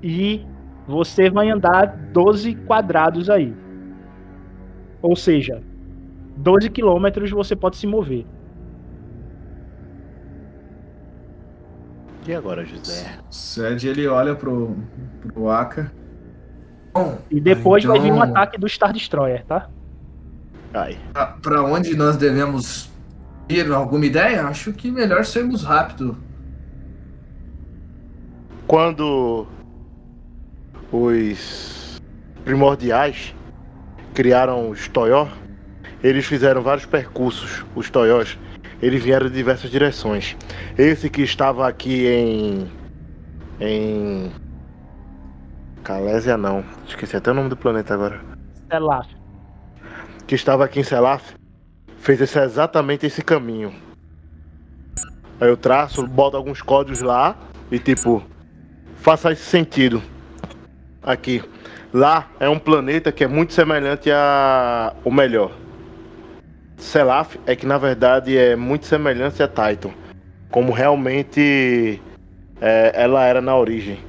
E você vai andar 12 quadrados aí. Ou seja, 12 quilômetros você pode se mover. E agora, José? Sed ele olha pro, pro Aka. Bom, e depois então... vai vir um ataque do Star Destroyer, tá? Ai. Pra onde nós devemos ir? Alguma ideia? Acho que melhor sermos rápido. Quando os primordiais criaram os Toyó, eles fizeram vários percursos, os Toyós. Eles vieram de diversas direções. Esse que estava aqui em. em. Calésia não. Esqueci até o nome do planeta agora. Lá. que estava aqui em Selaf fez esse, exatamente esse caminho. Aí eu traço, boto alguns códigos lá e tipo, faça esse sentido. Aqui. Lá é um planeta que é muito semelhante a o melhor. Selaf é que na verdade é muito semelhante a Titan. Como realmente é, ela era na origem.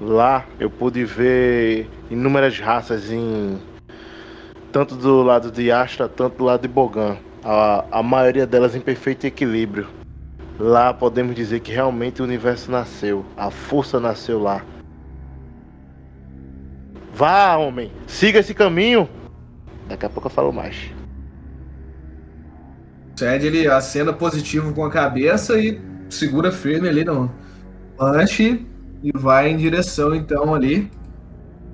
Lá eu pude ver inúmeras raças em tanto do lado de Astra, tanto do lado de Bogan. A, a maioria delas em perfeito equilíbrio. Lá podemos dizer que realmente o universo nasceu, a força nasceu lá. Vá, homem, siga esse caminho. Daqui a pouco eu falo mais. Sed ele acena positivo com a cabeça e segura firme ali no lanche e vai em direção então ali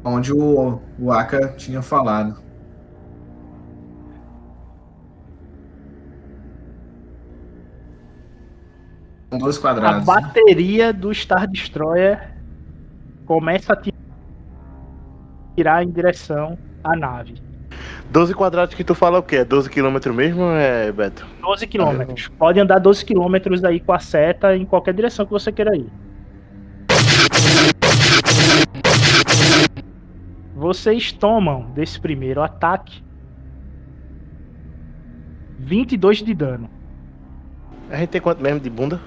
onde o, o Aka tinha falado. Com dois A quadrados. bateria do Star Destroyer começa a ti- tirar em direção à nave. 12 quadrados que tu fala o quê? É 12 quilômetros mesmo, é, Beto? 12 quilômetros. Pode andar 12 quilômetros aí com a seta em qualquer direção que você queira ir. Vocês tomam desse primeiro ataque 22 de dano. A gente tem quanto mesmo de bunda?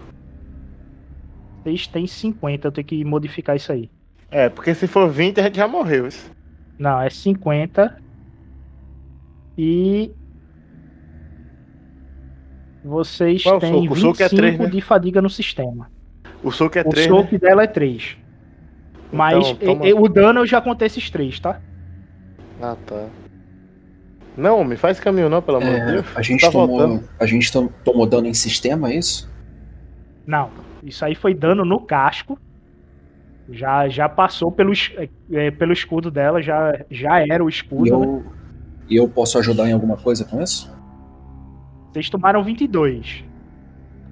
Vocês têm 50, eu tenho que modificar isso aí. É, porque se for 20 a gente já morreu. isso. Não, é 50. E. Vocês Qual é o têm soco? O soco é 25 três, né? de fadiga no sistema. O soco é o 3, soco dela é 3. Mas Então, toma- o dano eu já contei esses 3, tá? Ah, tá. Não, me faz caminho não, pelo amor de É, Deus. a gente Tá tomou, voltando. a gente to- tomou dano em sistema, é isso? Não. Isso aí foi dano no casco. Já, já passou pelo, é, é, pelo escudo dela, já, já era o E escudo. né? eu, e eu posso ajudar em alguma coisa com isso? Vocês tomaram 22.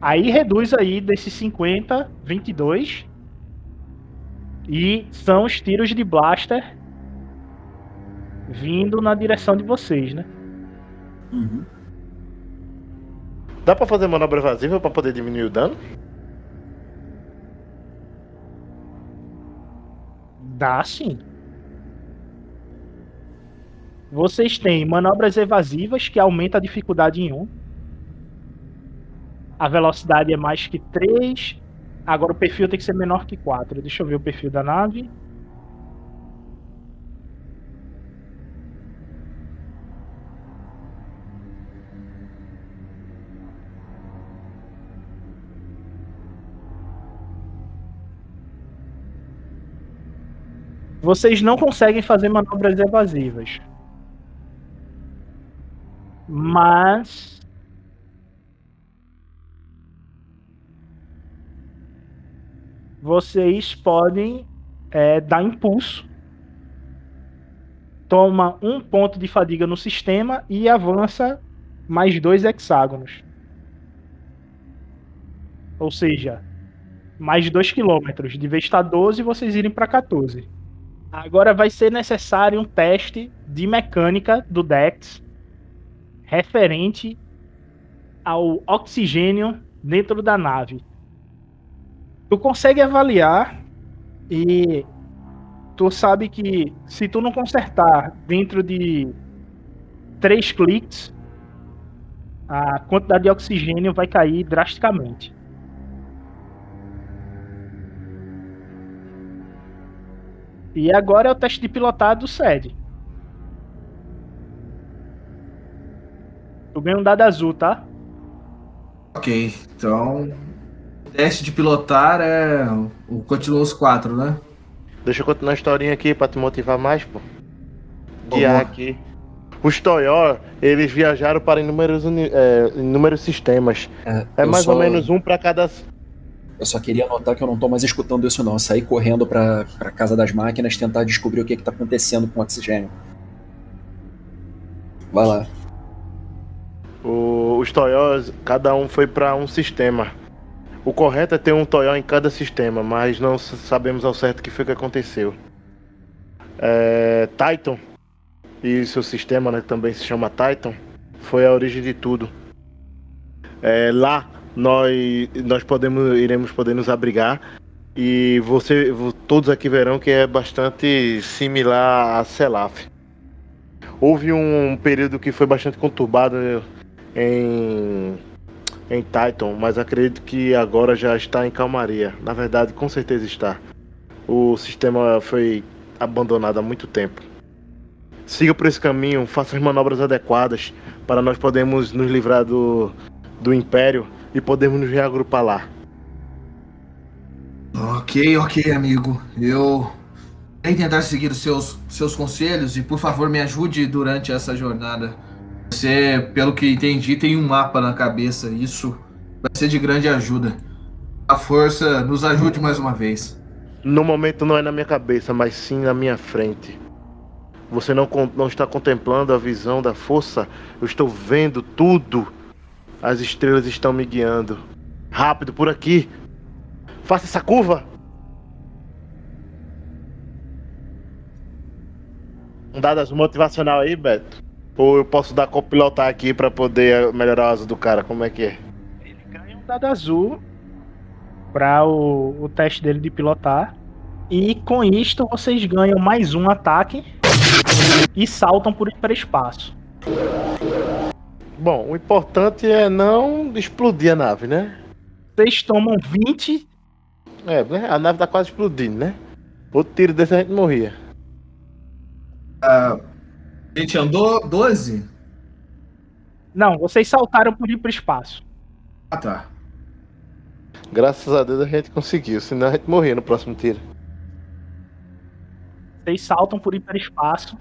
Aí reduz aí desses 50, 22. E são os tiros de blaster vindo na direção de vocês, né? Uhum. Dá pra fazer manobra evasiva pra poder diminuir o dano? Dá sim. Vocês têm manobras evasivas que aumenta a dificuldade em 1. A velocidade é mais que 3. Agora o perfil tem que ser menor que 4. Deixa eu ver o perfil da nave. Vocês não conseguem fazer manobras evasivas. Mas. Vocês podem é, dar impulso. Toma um ponto de fadiga no sistema e avança mais dois hexágonos. Ou seja, mais 2 quilômetros. De vez estar 12, vocês irem para 14. Agora vai ser necessário um teste de mecânica do Dex referente ao oxigênio dentro da nave. Tu consegue avaliar e tu sabe que se tu não consertar dentro de três cliques, a quantidade de oxigênio vai cair drasticamente. E agora é o teste de pilotado do SED. Tu ganha um dado azul, tá? Ok, então teste de pilotar é. o- Continua os quatro, né? Deixa eu continuar a historinha aqui pra te motivar mais, pô. Guiar aqui. Os Toyor, eles viajaram para inúmeros, é, inúmeros sistemas. É, É mais só- ou menos um pra cada. Eu só queria anotar que eu não tô mais escutando isso, não. Eu saí correndo pra, pra casa das máquinas tentar descobrir o que, que tá acontecendo com o oxigênio. Vai lá. O- os Toyos, cada um foi pra um sistema. O correto é ter um Toyo em cada sistema, mas não sabemos ao certo o que foi que aconteceu. É, Titan e seu sistema, né, que também se chama Titan, foi a origem de tudo. É, lá nós nós podemos iremos poder nos abrigar e você vo- todos aqui verão que é bastante similar a Selaf. Houve um período que foi bastante conturbado em, em Titan, mas acredito que agora já está em calmaria. Na verdade, com certeza está. O sistema foi abandonado há muito tempo. Siga por esse caminho, faça as manobras adequadas para nós podermos nos livrar do, do Império e podermos nos reagrupar lá. Ok, ok, amigo. Eu vou tentar seguir os seus, seus conselhos e, por favor, me ajude durante essa jornada. Você, pelo que entendi, tem um mapa na cabeça. Isso vai ser de grande ajuda. A força nos ajude mais uma vez. No momento não é na minha cabeça, mas sim na minha frente. Você não, não está contemplando a visão da força? Eu estou vendo tudo. As estrelas estão me guiando. Rápido, por aqui. Faça essa curva. Um dado motivacional aí, Beto? Ou eu posso dar copilotar aqui pra poder melhorar o asa do cara? Como é que é? Ele ganha um dado azul para o, o teste dele de pilotar. E com isto vocês ganham mais um ataque e saltam por hiperespaço. Bom, o importante é não explodir a nave, né? Vocês tomam 20. É, né? a nave tá quase explodindo, né? Outro tiro desse a gente morria. A gente andou 12? Não, vocês saltaram por hiperespaço. Ah, tá. Graças a Deus a gente conseguiu, senão a gente morria no próximo tiro. Vocês saltam por hiperespaço.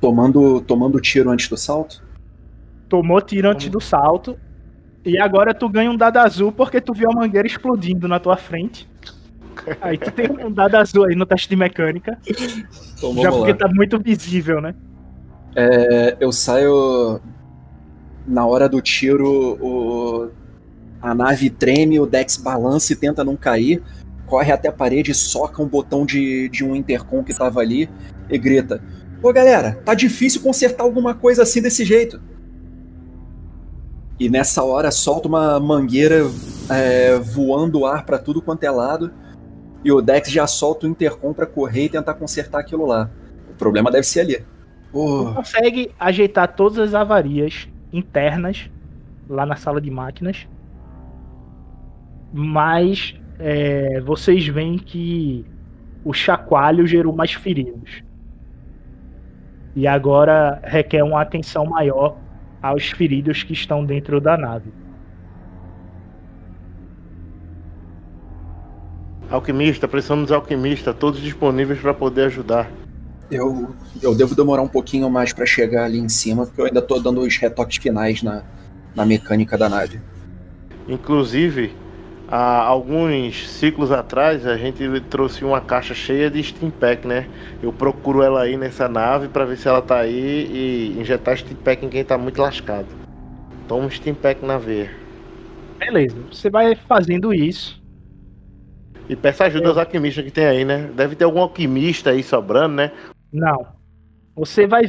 Tomando, tomando tiro antes do salto? Tomou tiro antes do salto. E agora tu ganha um dado azul porque tu viu a mangueira explodindo na tua frente. Aí tu tem um dado azul aí no teste de mecânica. Então já porque lá. tá muito visível, né? É, eu saio. Na hora do tiro, o- a nave treme, o Dex balança e tenta não cair. Corre até a parede, soca um botão de, de um intercom que tava ali e grita: Ô galera, tá difícil consertar alguma coisa assim desse jeito. E nessa hora solta uma mangueira é, voando ar pra tudo quanto é lado. E o Dex já solta o intercom pra correr e tentar consertar aquilo lá. O problema deve ser ali. Pô, Consegue ajeitar todas as avarias internas lá na sala de máquinas. Mas é, vocês veem que o chacoalho gerou mais feridos. E agora requer uma atenção maior aos feridos que estão dentro da nave. Alquimista, precisamos de alquimista, todos disponíveis para poder ajudar. Eu, eu devo demorar um pouquinho mais pra chegar ali em cima, porque eu ainda tô dando os retoques finais na, na mecânica da nave. Inclusive, há alguns ciclos atrás a gente trouxe uma caixa cheia de Steam Pack, né? Eu procuro ela aí nessa nave para ver se ela tá aí e injetar Steam Pack em quem tá muito lascado. Toma um Steam Pack na veia. Beleza, você vai fazendo isso. E peça ajuda aos alquimistas que tem aí, né? Deve ter algum alquimista aí sobrando, né? Não. Você vai.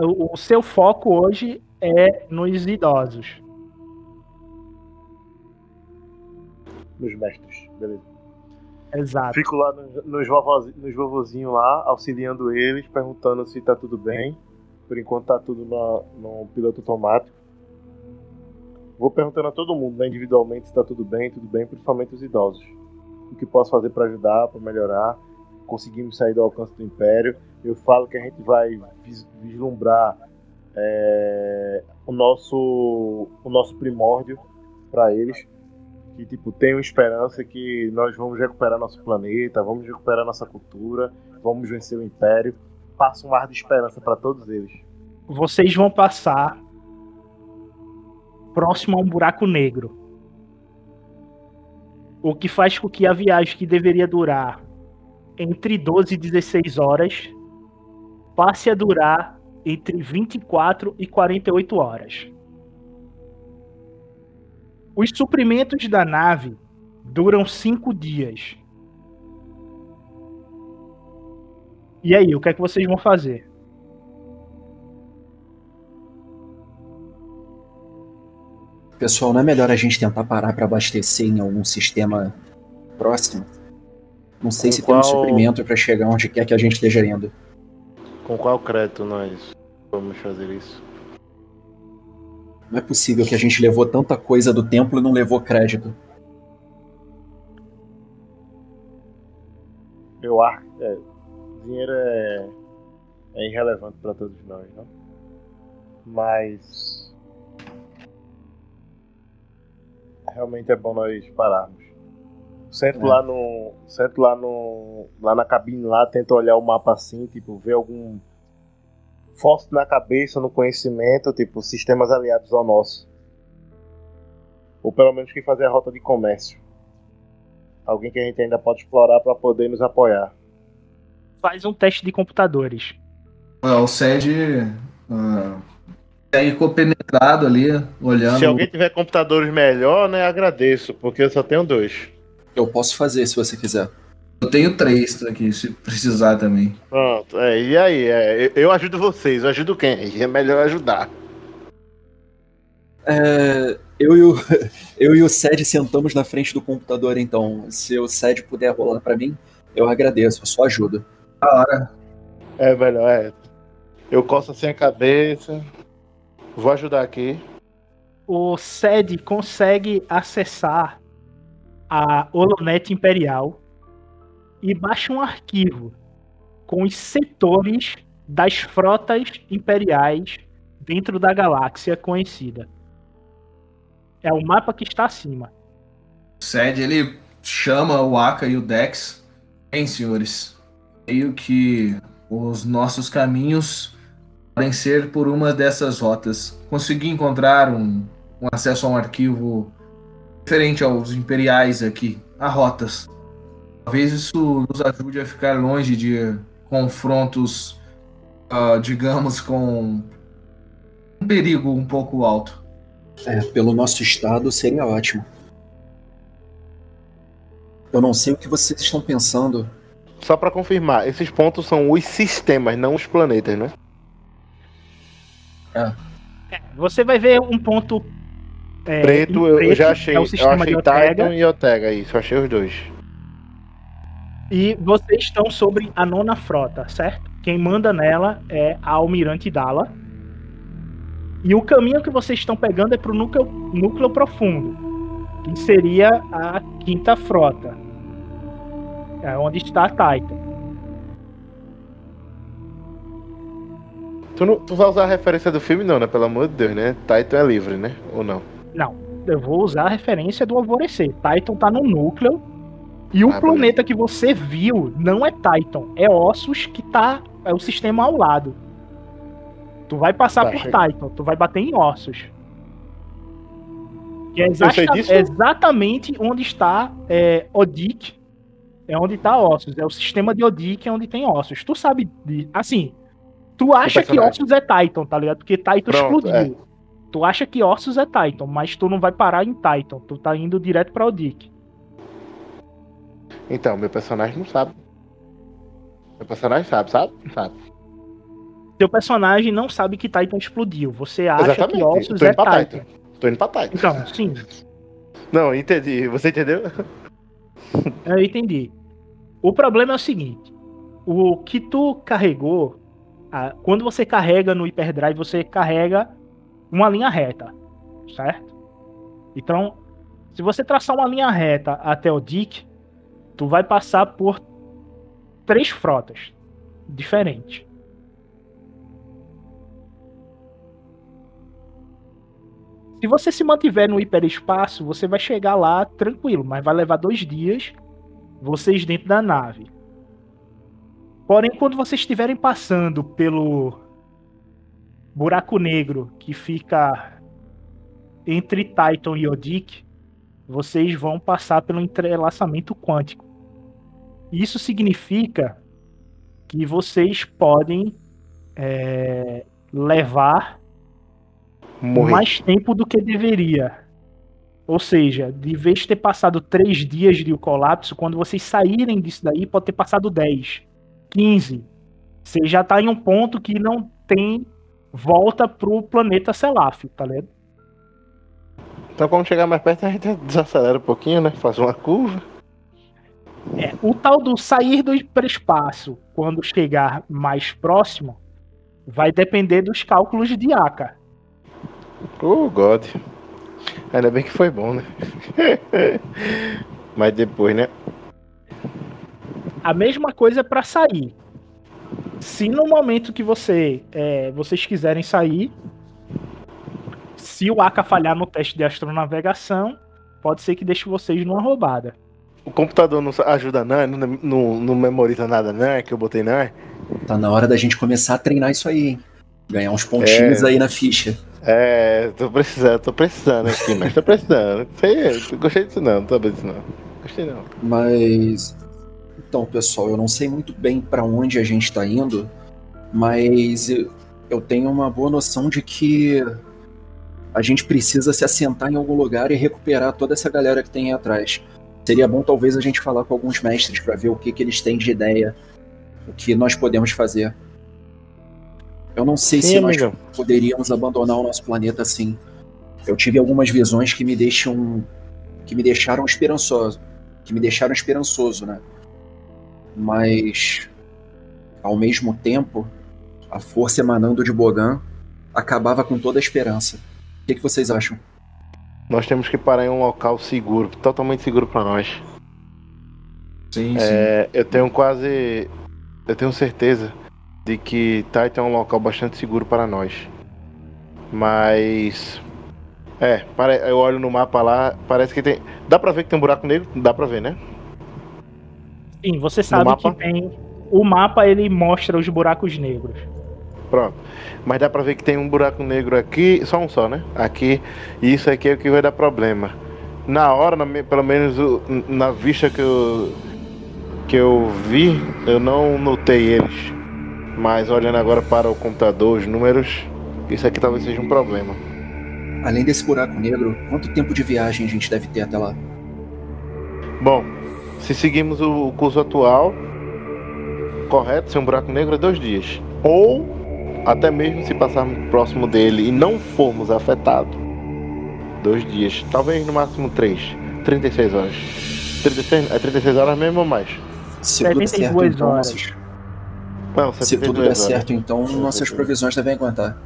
O seu foco hoje é nos idosos. Nos mestres, beleza. Exato. Fico lá nos, nos, vovozi- nos vovozinhos lá, auxiliando eles, perguntando se tá tudo bem. Por enquanto tá tudo na- no piloto automático. Vou perguntando a todo mundo, né, individualmente, se tá tudo bem, tudo bem, principalmente os idosos. O que posso fazer para ajudar, para melhorar. Conseguimos sair do alcance do Império. Eu falo que a gente vai vis- vislumbrar é, o, nosso, o nosso primórdio para eles. Que tipo tenham esperança que nós vamos recuperar nosso planeta, vamos recuperar nossa cultura, vamos vencer o Império. Passa um ar de esperança para todos eles. Vocês vão passar próximo a um buraco negro. O que faz com que a viagem que deveria durar entre 12 e 16 horas passe a durar entre 24 e 48 horas. Os suprimentos da nave duram 5 dias. E aí, o que é que vocês vão fazer? Pessoal, não é melhor a gente tentar parar para abastecer em algum sistema próximo? Não sei Com se tem um qual- suprimento para chegar onde quer que a gente esteja indo. Com qual crédito nós vamos fazer isso? Não é possível que a gente levou tanta coisa do templo e não levou crédito. Eu acho. É, dinheiro é, é irrelevante para todos nós, não? Mas. Realmente é bom nós pararmos. Sento É. lá no. Sento lá no. Lá na cabine lá, tento olhar o mapa assim, tipo, ver algum. Forte na cabeça, no conhecimento, tipo, sistemas aliados ao nosso. Ou pelo menos que fazer a rota de comércio. Alguém que a gente ainda pode explorar para poder nos apoiar. Faz um teste de computadores. Ah, O Sed ah, segue compenetrado ali, olhando. Se alguém tiver computadores melhor, né, agradeço, porque eu só tenho dois. Eu posso fazer se você quiser. Eu tenho três aqui, se precisar também. Pronto, é, e aí? É, eu- eu ajudo vocês, eu ajudo quem? É melhor ajudar. É, eu, e o, eu e o Sed sentamos na frente do computador, então. Se o Sed puder rolar para mim, eu agradeço, eu só ajudo. Da hora. É melhor, é. Eu coço assim a cabeça. Vou ajudar aqui. O SED consegue acessar a Holonet Imperial e baixa um arquivo com os setores das frotas imperiais dentro da galáxia conhecida. É o mapa que está acima. Sed, ele chama o Aka e o Dex. Bem, senhores, meio que os nossos caminhos podem ser por uma dessas rotas. Consegui encontrar um, um acesso a um arquivo diferente aos imperiais aqui, a rotas. Talvez isso nos ajude a ficar longe de confrontos, ah, digamos, com um perigo um pouco alto. É, pelo nosso estado seria ótimo. Eu não sei o que vocês estão pensando. Só pra confirmar, esses pontos são os sistemas, não os planetas, né? Você vai ver um ponto. é, preto, em eu, eu preto, já achei. É o eu sistema achei. Titan e Otega, isso, eu achei os dois. E vocês estão sobre a nona frota, certo? Quem manda nela é a Almirante Dala. E o caminho que vocês estão pegando é pro núcleo, núcleo profundo, que seria a quinta frota. É onde está a Titan. Tu, não, tu vai usar a referência do filme, não, né? Pelo amor de Deus, né? Titan é livre, né? Ou não? Não, eu vou usar a referência do Alvorecer. Titan tá no núcleo. E o Ah, planeta que você viu não é Titan, é Ossos que tá. É o sistema ao lado. Tu vai passar Tá, por chega. Titan, tu vai bater em Ossos. Que é, exata- disso? é exatamente onde está é, Odik. É onde tá Ossos. É o sistema de Odik é onde tem Ossos. Tu sabe de. Assim. Tu acha que. Ossos é Titan, tá ligado? Porque Titan Pronto, explodiu. Tu acha que Ossos é Titan, mas tu não vai parar em Titan. Tu tá indo direto pra Odik. Então, meu personagem não sabe. Meu personagem sabe, sabe? Sabe. Teu personagem não sabe que Titan explodiu. Você acha que Exatamente. Ossos Tô é Titan. Titan. Tô indo pra Titan. Então, sim, Não, entendi. Você entendeu? eu entendi. O problema é o seguinte: o que tu carregou, quando você carrega no Hyperdrive, você carrega uma linha reta, certo? Então, se você traçar uma linha reta até o Dick, tu vai passar por três frotas diferentes. Se você se mantiver no hiperespaço, você vai chegar lá tranquilo, mas vai levar dois dias vocês dentro da nave. Porém, quando vocês estiverem passando pelo buraco negro que fica entre Titan e Odic, vocês vão passar pelo entrelaçamento quântico. Isso significa que vocês podem é, levar Morrer. mais tempo do que deveria. Ou seja, de vez de ter passado três dias de o colapso, quando vocês saírem disso daí, pode ter passado 10, 15. Você já tá em um ponto que não tem volta pro planeta Selaf, tá ligado? Então quando chegar mais perto a gente desacelera um pouquinho, né? Faz uma curva. É, o tal do sair do hiperespaço, quando chegar mais próximo, vai depender dos cálculos de Aka. Oh, God. Ainda bem que foi bom, né? Mas depois, né? A mesma coisa para sair. Se no momento que você é, vocês quiserem sair, se o Aka falhar no teste de astronavegação, pode ser que deixe vocês numa roubada. O computador não ajuda não, não, não, não memoriza nada não, é que eu botei não. é? Tá na hora da gente começar a treinar isso aí, hein? Ganhar uns pontinhos É. aí na ficha. É, tô precisando, tô precisando aqui, mas tô precisando. Sei, gostei disso não, não tô bem disso não. Gostei não. Mas. Então, pessoal, eu não sei muito bem pra onde a gente tá indo, mas eu tenho uma boa noção de que a gente precisa se assentar em algum lugar e recuperar toda essa galera que tem aí atrás. Seria bom talvez a gente falar com alguns mestres pra ver o que, que eles têm de ideia, o que nós podemos fazer. Eu não sei se Sim, nós poderíamos abandonar o nosso planeta assim. Eu tive algumas visões que me deixam que me deixaram esperançoso, que me deixaram esperançoso, né? Mas ao mesmo tempo, a força emanando de Bogan acabava com toda a esperança. O que, que vocês acham? Nós temos que parar em um local seguro, totalmente seguro pra nós. Sim, sim. É, eu tenho quase. Eu tenho certeza de que Titan é um local bastante seguro para nós. Mas. É, eu olho no mapa lá, parece que tem. Dá pra ver que tem um buraco negro? Dá pra ver, né? Sim, você sabe que tem. O mapa ele mostra os buracos negros. Pronto. Mas dá pra ver que tem um buraco negro aqui, só um só, né? Aqui. E isso aqui é o que vai dar problema. Na hora, na pelo menos na vista que eu, que eu vi, eu não notei eles. Mas olhando agora para o computador, os números, isso aqui talvez seja um problema. Além desse buraco negro, quanto tempo de viagem a gente deve ter até lá? Bom, se seguimos o curso atual, correto, sem um buraco negro é dois dias. Ou até mesmo se passarmos próximo dele e não formos afetados, dois dias. Talvez no máximo três. 36 horas. 36, é 36 horas mesmo ou mais? Se tudo der certo, 72 então, horas. nossas- Não, se 72 tudo der horas. certo, então nossas provisões devem aguentar.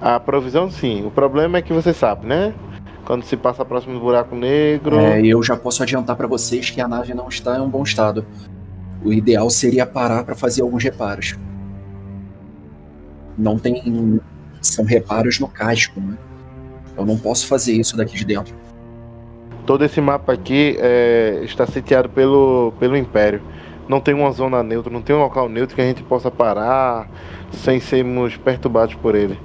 A provisão sim. O problema é que você sabe, né? Quando se passa próximo do buraco negro. É, e eu já posso adiantar pra vocês que a nave não está em um bom estado. O ideal seria parar pra fazer alguns reparos. Não tem. São reparos no casco, né? Eu não posso fazer isso daqui de dentro. Todo esse mapa aqui é, está sitiado pelo, pelo Império. Não tem uma zona neutra, não tem um local neutro que a gente possa parar sem sermos perturbados por ele.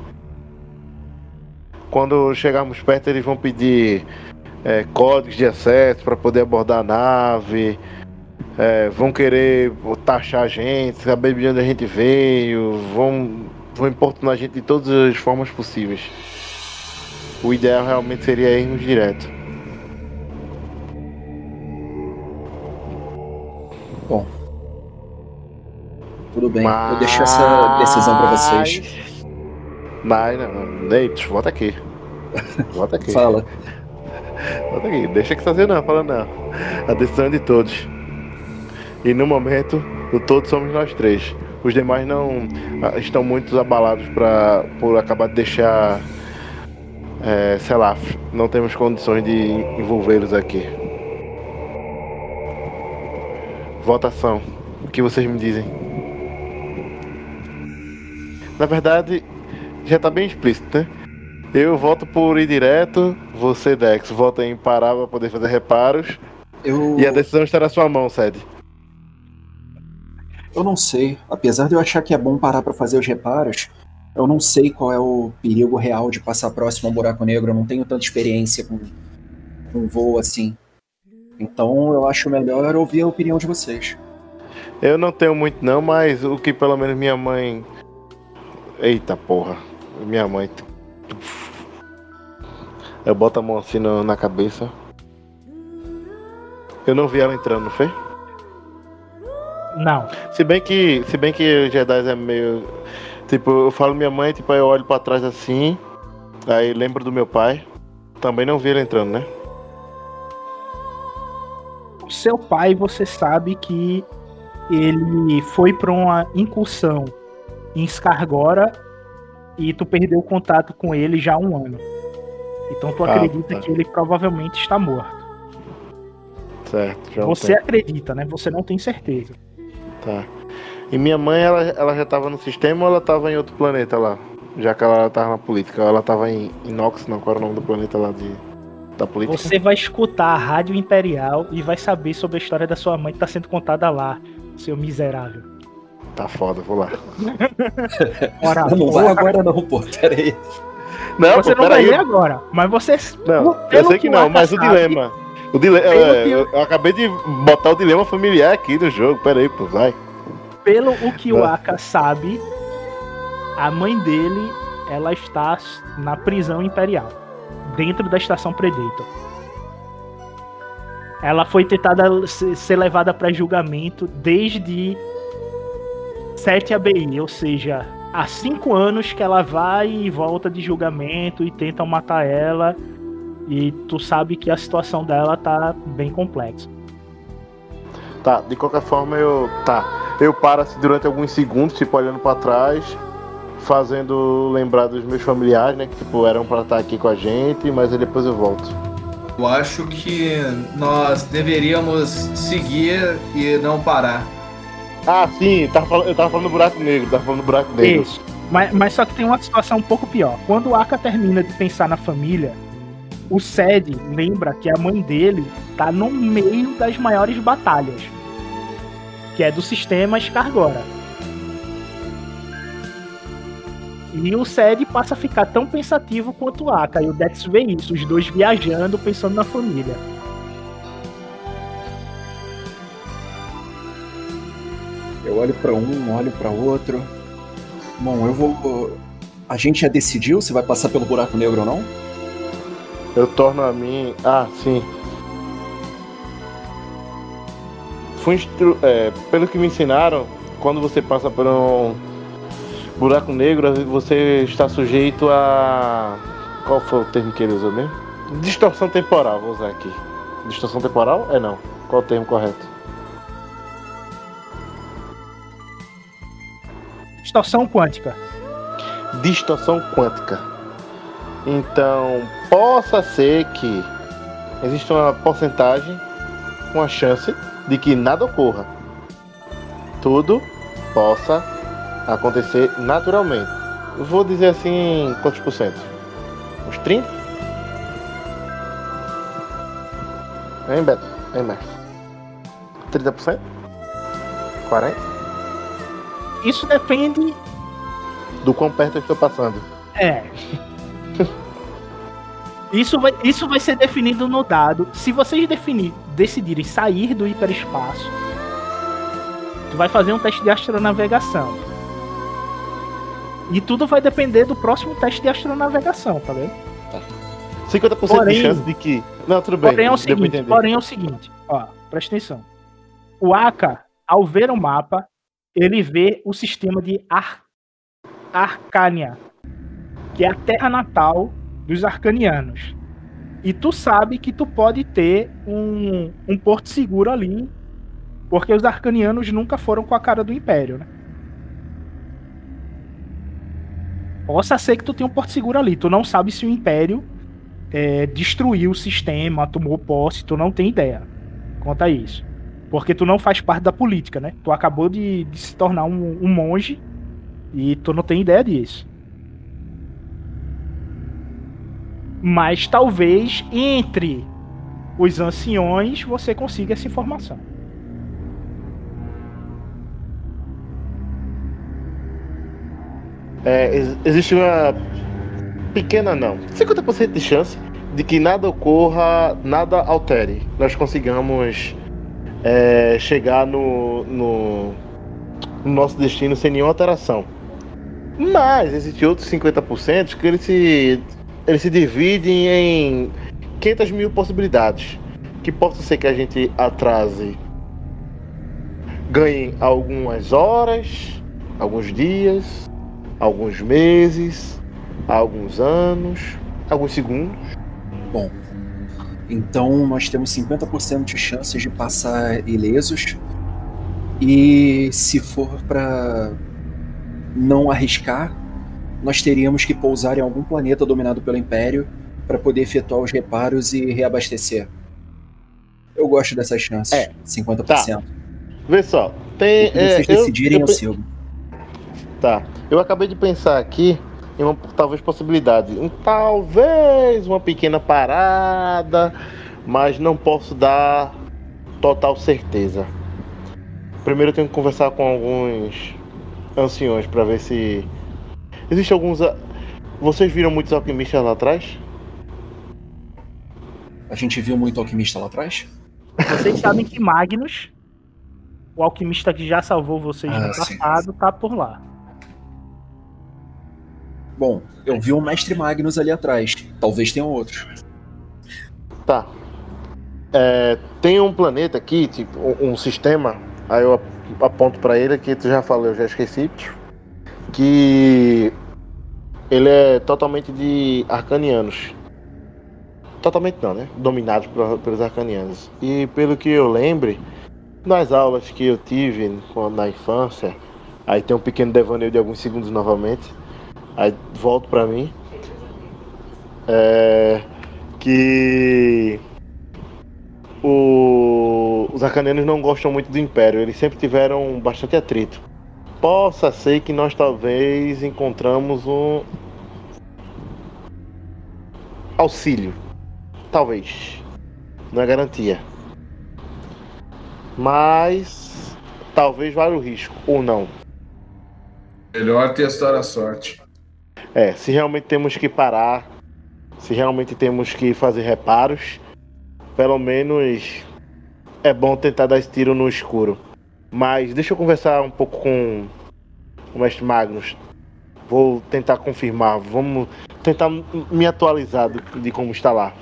Quando chegarmos perto, eles vão pedir é, códigos de acesso para poder abordar a nave. é, vão querer taxar a gente, saber de onde a gente veio. Vão, vão importunar a gente de todas as formas possíveis. O ideal realmente seria irmos direto. Tudo bem, eu deixo essa decisão pra vocês. Mas não, Neitos, volta aqui. Volta aqui. Fala. Volta aqui. Deixa que fazer não, fala não. A decisão é de todos. E no momento, o todos somos nós três. Os demais não ah, estão muito abalados pra, por acabar de deixar. É, sei lá, não temos condições de envolvê-los aqui. Votação. O que vocês me dizem? Na verdade, já tá bem explícito, né? Eu volto por ir direto, você, Dex, volta em parar pra poder fazer reparos. Eu, E a decisão está na sua mão, Sed. Eu não sei. Apesar de eu achar que é bom parar pra fazer os reparos, eu não sei qual é o perigo real de passar próximo a um buraco negro. Eu não tenho tanta experiência com, com voo assim. Então eu acho melhor ouvir a opinião de vocês. Eu não tenho muito não, mas o que pelo menos minha mãe. Eita porra. Minha mãe. Eu boto a mão assim na cabeça. Eu não vi ela entrando, não foi? Não. Se bem que. Se bem que o Jedi é meio. Tipo, eu falo minha mãe, tipo, aí eu olho pra trás assim. Aí lembro do meu pai. Também não vi ele entrando, né? O seu pai, você sabe que ele foi pra uma incursão em Scargora e tu perdeu contato com ele já há um ano. Então tu Ah, acredita tá. que ele provavelmente está morto. Certo, já Você acredita, né? Você não tem certeza. Tá. E minha mãe, ela, ela já tava no sistema ou ela tava em outro planeta lá? Já que ela tava na política. Ela tava em Inox, não, qual era o nome do planeta lá de, da política? Você vai escutar a Rádio Imperial e vai saber sobre a história da sua mãe que tá sendo contada lá, seu miserável. Tá foda, vou lá. Ora, não vai porra, agora não, pô. Pera aí. Não, você pô, não vai peraí. ler agora, mas você. Não, eu sei que o não, mas o sabe- dilema. O é, que- eu, acabei de botar o dilema familiar aqui no jogo. Pera aí, pô, vai. Pelo o que o. Aka sabe, a mãe dele, ela está na prisão imperial, dentro da estação Predator. Ela foi tentada se- ser levada para julgamento desde 7 ABI, ou seja, há cinco anos que ela vai e volta de julgamento e tentam matar ela. E tu sabe que a situação dela tá bem complexa. Tá, de qualquer forma eu. Tá. Eu paro assim durante alguns segundos, tipo, olhando pra trás, fazendo lembrar dos meus familiares, né? Que tipo, eram pra estar aqui com a gente, mas aí depois eu volto. Eu acho que nós deveríamos seguir e não parar. Ah, sim, tava fal- eu tava falando do buraco negro, tava falando do buraco negro. Isso. Mas, mas só que tem uma situação um pouco pior. Quando o Aka termina de pensar na família, o Sed lembra que a mãe dele tá no meio das maiores batalhas. Que é do sistema Scargora. E o Sed passa a ficar tão pensativo quanto o Aka. E o Dex vê isso, os dois viajando, pensando na família. Eu olho pra um, olho pra outro. Bom, eu vou. A gente já decidiu se vai passar pelo buraco negro ou não? Eu torno a mim. Ah, sim. Fui instru... é, pelo que me ensinaram, quando você passa por um buraco negro, você está sujeito a. Qual foi o termo que ele usou mesmo? Distorção temporal, vou usar aqui. Distorção temporal? É não. Qual o termo correto? Distorção quântica. distorção quântica. Então, possa ser que exista uma porcentagem, uma chance de que nada ocorra. Tudo possa acontecer naturalmente. Eu vou dizer assim, quantos por cento? Uns 30? Hein, Beto? Hein, Max? 30%? 40%? Isso depende. Do quão perto eu estou passando. É. Isso vai, isso vai ser definido no dado. Se vocês definir, decidirem sair do hiperespaço, tu vai fazer um teste de astronavegação. E tudo vai depender do próximo teste de astronavegação, tá vendo? 50% Porém- de chance de que. Não, tudo bem. Porém é o seguinte, porém é o seguinte, ó, presta atenção. O Aka, ao ver o mapa, ele vê o sistema de Ar Arcânia, que é a terra natal dos arcanianos. E tu sabe que tu pode ter um, um porto seguro ali, porque os arcanianos nunca foram com a cara do Império, né? Possa ser que tu tenha um porto seguro ali. Tu não sabe se o Império é, destruiu o sistema, tomou posse, tu não tem ideia. Conta isso. Porque tu não faz parte da política, né? Tu acabou de, de se tornar um, um monge e tu não tem ideia disso. Mas talvez entre os anciões você consiga essa informação. É, ex- existe uma pequena não, 50% de chance de que nada ocorra, nada altere. Nós consigamos é, chegar no, no, no nosso destino sem nenhuma alteração. Mas existe outros 50% que eles se, eles se dividem em 500 mil possibilidades. Que possa ser que a gente atrase, ganhe algumas horas, alguns dias, alguns meses, alguns anos, alguns segundos. Bom, então nós temos 50% de chances de passar ilesos. E se for para não arriscar, nós teríamos que pousar em algum planeta dominado pelo Império para poder efetuar os reparos e reabastecer. Eu gosto dessas chances. É, 50%. Vê só, tem. O que é, vocês eu- decidirem, eu eu, pe- sigo. Tá. Eu acabei de pensar aqui em uma talvez possibilidade. Um, talvez uma pequena parada, mas não posso dar total certeza. Primeiro eu tenho que conversar com alguns anciões para ver se. Existem alguns. a- Vocês viram muitos alquimistas lá atrás? A gente viu muito alquimista lá atrás? Vocês sabem que Magnus, o alquimista que já salvou vocês Ah, no sim. passado, tá por lá. Bom, eu vi um mestre Magnus ali atrás. Talvez tenham outros. Tá. É, tem um planeta aqui, tipo, um, sistema, aí eu ap- aponto pra ele que tu já falou, eu já esqueci, que ele é totalmente de arcanianos. Totalmente não, né? Dominados por- pelos arcanianos. E pelo que eu lembre, nas aulas que eu tive na infância, aí tem um pequeno devaneio de alguns segundos novamente, aí volto pra mim, é, que o- os arcanianos não gostam muito do Império, eles sempre tiveram bastante atrito. Possa ser que nós talvez encontramos um auxílio. Talvez. Não é garantia. Mas talvez vale o risco, ou não. Melhor testar a sorte. É, se realmente temos que parar, se realmente temos que fazer reparos, pelo menos é bom tentar dar esse tiro no escuro. Mas deixa eu conversar um pouco com o mestre Magnus. Vou tentar confirmar, vamos tentar me atualizar de como está lá.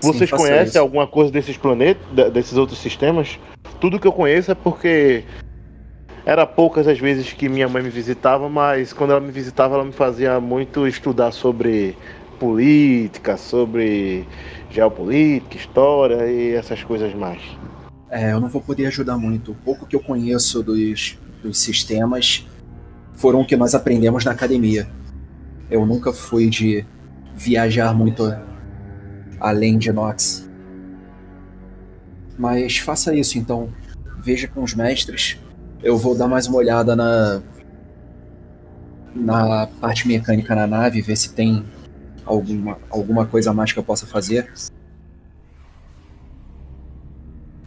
Sim, Vocês faça conhecem isso. alguma coisa desses planetas, de- desses outros sistemas? Tudo que eu conheço é porque era poucas as vezes que minha mãe me visitava, mas quando ela me visitava, ela me fazia muito estudar sobre política, sobre geopolítica, história e essas coisas mais. É, eu não vou poder ajudar muito. O pouco que eu conheço dos, dos sistemas foram o que nós aprendemos na academia. Eu nunca fui de viajar muito além de Nox. Mas faça isso então. Veja com os mestres. Eu vou dar mais uma olhada na na parte mecânica na nave, ver se tem alguma, alguma coisa a mais que eu possa fazer.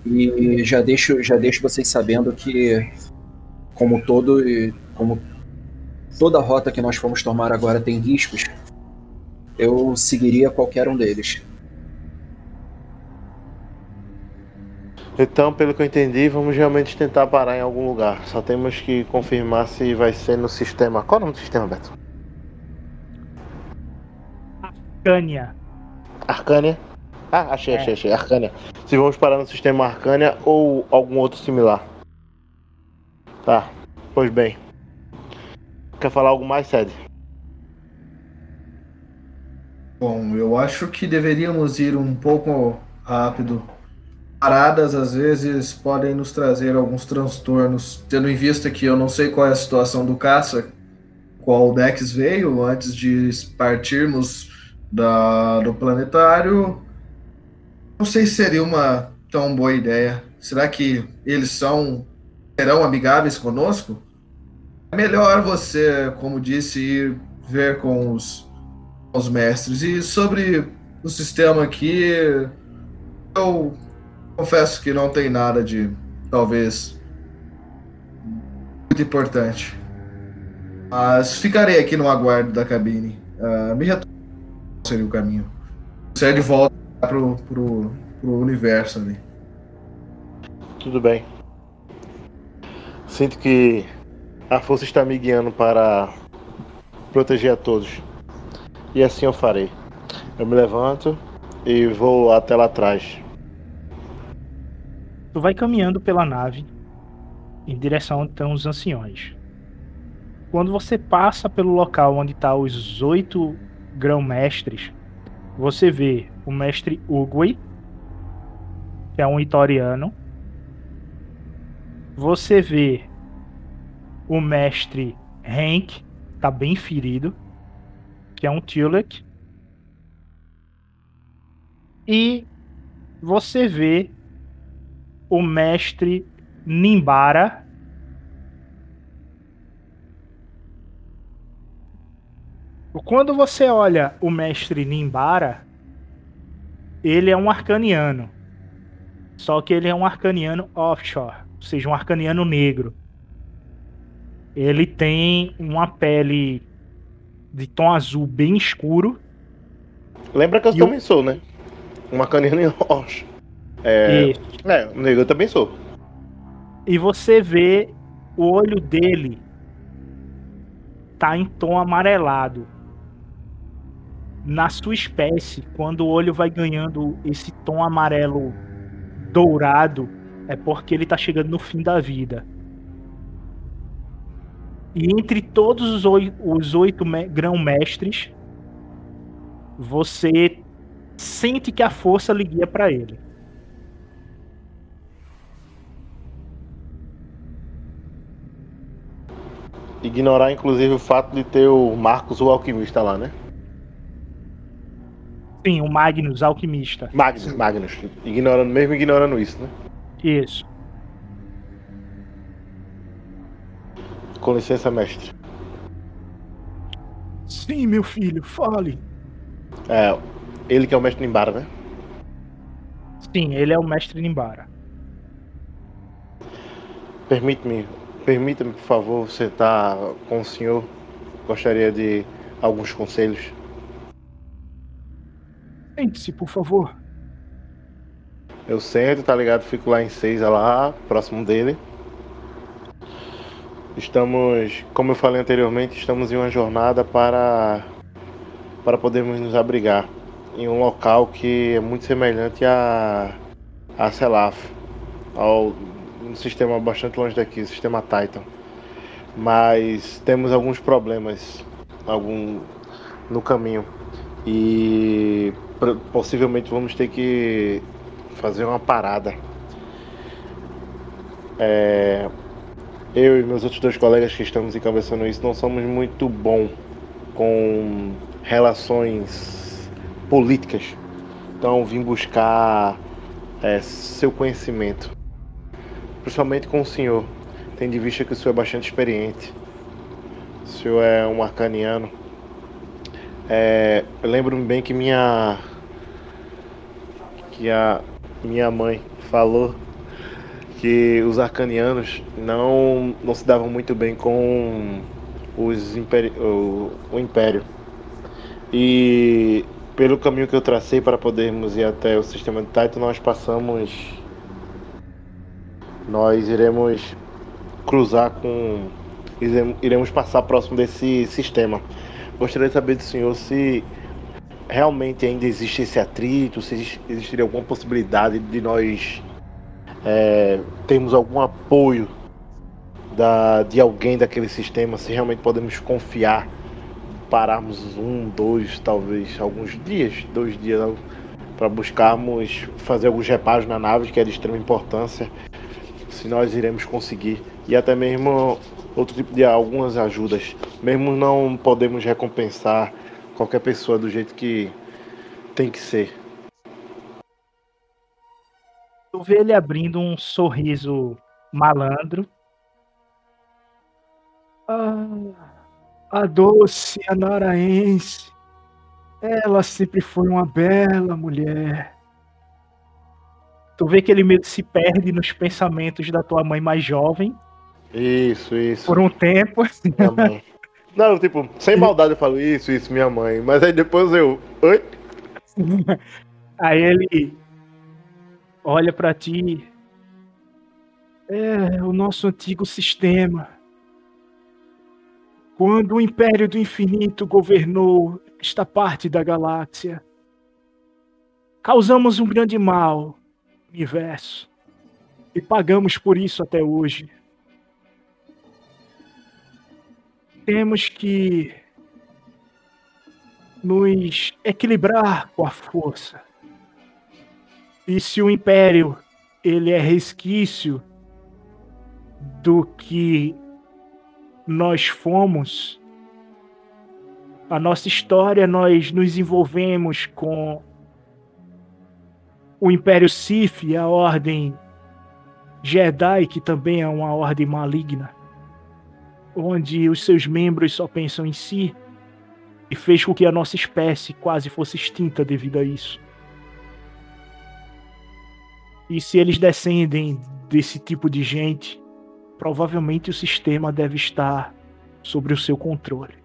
E já deixo, já deixo vocês sabendo que, como todo, como toda rota que nós formos tomar agora tem riscos, eu seguiria qualquer um deles. Então, pelo que eu entendi, vamos realmente tentar parar em algum lugar. Só temos que confirmar se vai ser no sistema. Qual é o nome do sistema, Beto? Cânia. Arcânia? Ah, achei, É. achei, achei. Arcânia. Se vamos parar no sistema Arcânia ou algum outro similar. Tá, pois bem. Quer falar algo mais, Sede? Bom, eu acho que deveríamos ir um pouco rápido. Paradas às vezes podem nos trazer alguns transtornos, tendo em vista que eu não sei qual é a situação do caça, qual o Dex veio antes de partirmos da, do planetário. Não sei se seria uma tão boa ideia. Será que eles são serão amigáveis conosco? É melhor você, como disse, ir ver com os, os mestres. E sobre do sistema aqui, eu confesso que não tem nada de talvez muito importante. Mas ficarei aqui no aguardo da cabine. Uh, me retorno seria o caminho. Você é de volta pro, pro, pro universo ali. Tudo bem. Sinto que a força está me guiando para proteger a todos. E assim eu farei. Eu me levanto e vou até lá atrás. Tu vai caminhando pela nave em direção onde estão os anciões. Quando você passa pelo local onde estão tá os oito grão-mestres, você vê o mestre Ugui, que é um itoriano. Você vê o mestre Hank, tá bem ferido, que é um Tulek. E você vê o mestre Nimbara. Quando você olha o mestre Nimbara, ele é um arcaniano. Só que ele é um arcaniano offshore, ou seja, um arcaniano negro. Ele tem uma pele de tom azul bem escuro. Lembra que eu também o... sou, né? Um arcaniano offshore. É, e... é, o negro eu também sou. E você vê o olho dele tá em tom amarelado. Na sua espécie, quando o olho vai ganhando esse tom amarelo dourado, é porque ele tá chegando no fim da vida. E entre todos os oito, os oito grão-mestres, você sente que a força lhe guia para ele. ignorar inclusive o fato de ter o Marcos o alquimista lá, né? Sim, o Magnus alquimista. Magnus, Sim. Magnus. Ignorando, mesmo ignorando isso, né? Isso. Com licença, mestre. Sim, meu filho, fale. É, ele que é o mestre Nimbara, né? Sim, ele é o mestre Nimbara. Permite-me Permita-me, por favor, sentar com o senhor. Gostaria de alguns conselhos. Sente-se, por favor. Eu sento, tá ligado? Fico lá em Seiza, lá, próximo dele. Estamos, como eu falei anteriormente, estamos em uma jornada para para podermos nos abrigar em um local que é muito semelhante a a Selaf, ao um sistema bastante longe daqui, o sistema Titan. Mas temos alguns problemas algum no caminho e possivelmente vamos ter que fazer uma parada. É, eu e meus outros dois colegas que estamos encabeçando isso não somos muito bom com relações políticas. Então vim buscar é, seu conhecimento principalmente com o senhor, tendo em vista que o senhor é bastante experiente. O senhor é um arcaniano. É, eu lembro-me bem que minha que a minha mãe falou que os arcanianos não, não se davam muito bem com os imperi o, o império. E pelo caminho que eu tracei para podermos ir até o sistema de Titan, nós passamos nós iremos cruzar com. iremos passar próximo desse sistema. Gostaria de saber do senhor se realmente ainda existe esse atrito, se existiria alguma possibilidade de nós é, termos algum apoio da, de alguém daquele sistema, se realmente podemos confiar, pararmos um, dois, talvez alguns dias, dois dias para buscarmos fazer alguns reparos na nave, que é de extrema importância, se nós iremos conseguir e até mesmo outro tipo de algumas ajudas. Mesmo não podemos recompensar qualquer pessoa do jeito que tem que ser. Tu vê ele abrindo um sorriso malandro. Ah, a doce anaraense. Ela sempre foi uma bela mulher. Tu vê que ele meio que se perde nos pensamentos da tua mãe mais jovem Isso, isso. por um tempo. Mãe. Não, tipo, sem maldade eu falo isso, isso, minha mãe. Mas aí depois eu. Oi? Aí ele olha pra ti. É o nosso antigo sistema. Quando o Império do Infinito governou esta parte da galáxia, causamos um grande mal universo e pagamos por isso até hoje. Temos que nos equilibrar com a força. E se o império ele é resquício do que nós fomos, a nossa história nós nos envolvemos com o Império Sith e a Ordem Jedi, que também é uma ordem maligna, onde os seus membros só pensam em si e fez com que a nossa espécie quase fosse extinta devido a isso. E se eles descendem desse tipo de gente, provavelmente o sistema deve estar sobre o seu controle.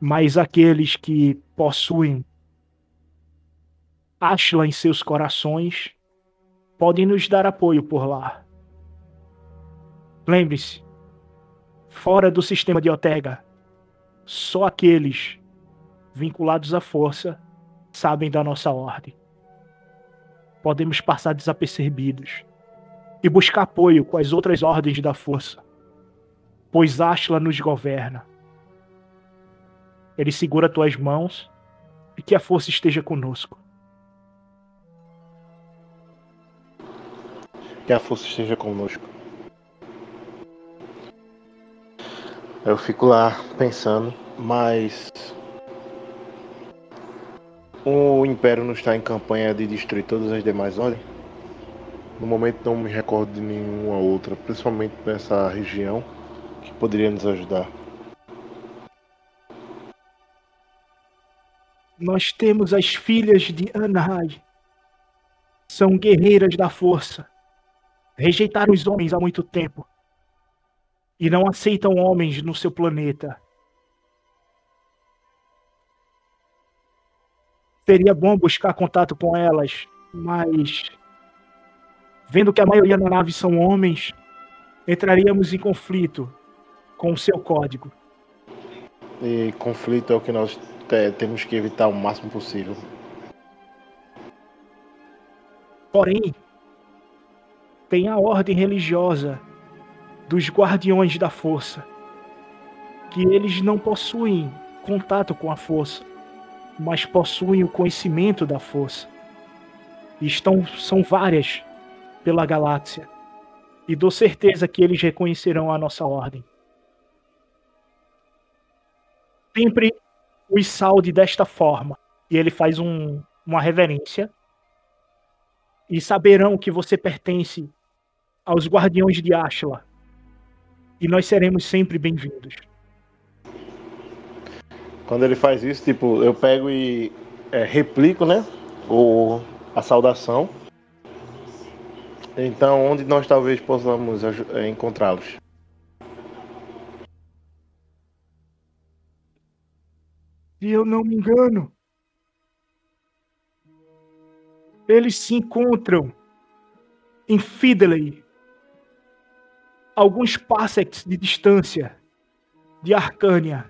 Mas aqueles que possuem Ashla em seus corações podem nos dar apoio por lá. Lembre-se, fora do sistema de Otega, só aqueles vinculados à força sabem da nossa ordem. Podemos passar desapercebidos e buscar apoio com as outras ordens da força, pois Ashla nos governa. Ele segura tuas mãos e que a força esteja conosco. Que a força esteja conosco. Eu fico lá pensando, mas. O Império não está em campanha de destruir todas as demais ordens? No momento não me recordo de nenhuma outra, principalmente nessa região, que poderia nos ajudar. Nós temos as filhas de Anahai. São guerreiras da força. Rejeitaram os homens há muito tempo. E não aceitam homens no seu planeta. Seria bom buscar contato com elas, mas vendo que a maioria da nave são homens, entraríamos em conflito com o seu código. E conflito é o que nós te- temos que evitar o máximo possível. Porém, tem a ordem religiosa dos guardiões da força, que eles não possuem contato com a força, mas possuem o conhecimento da força. E estão, são várias pela galáxia. E dou certeza que eles reconhecerão a nossa ordem. Sempre os salde desta forma. E ele faz um, uma reverência e saberão que você pertence aos guardiões de Ashla. E nós seremos sempre bem-vindos. Quando ele faz isso, tipo, eu pego e é, replico, né? O, a saudação. Então, onde nós talvez possamos é, encontrá-los? Se eu não me engano, eles se encontram em Fideley, alguns parsecs de distância de Arcânia.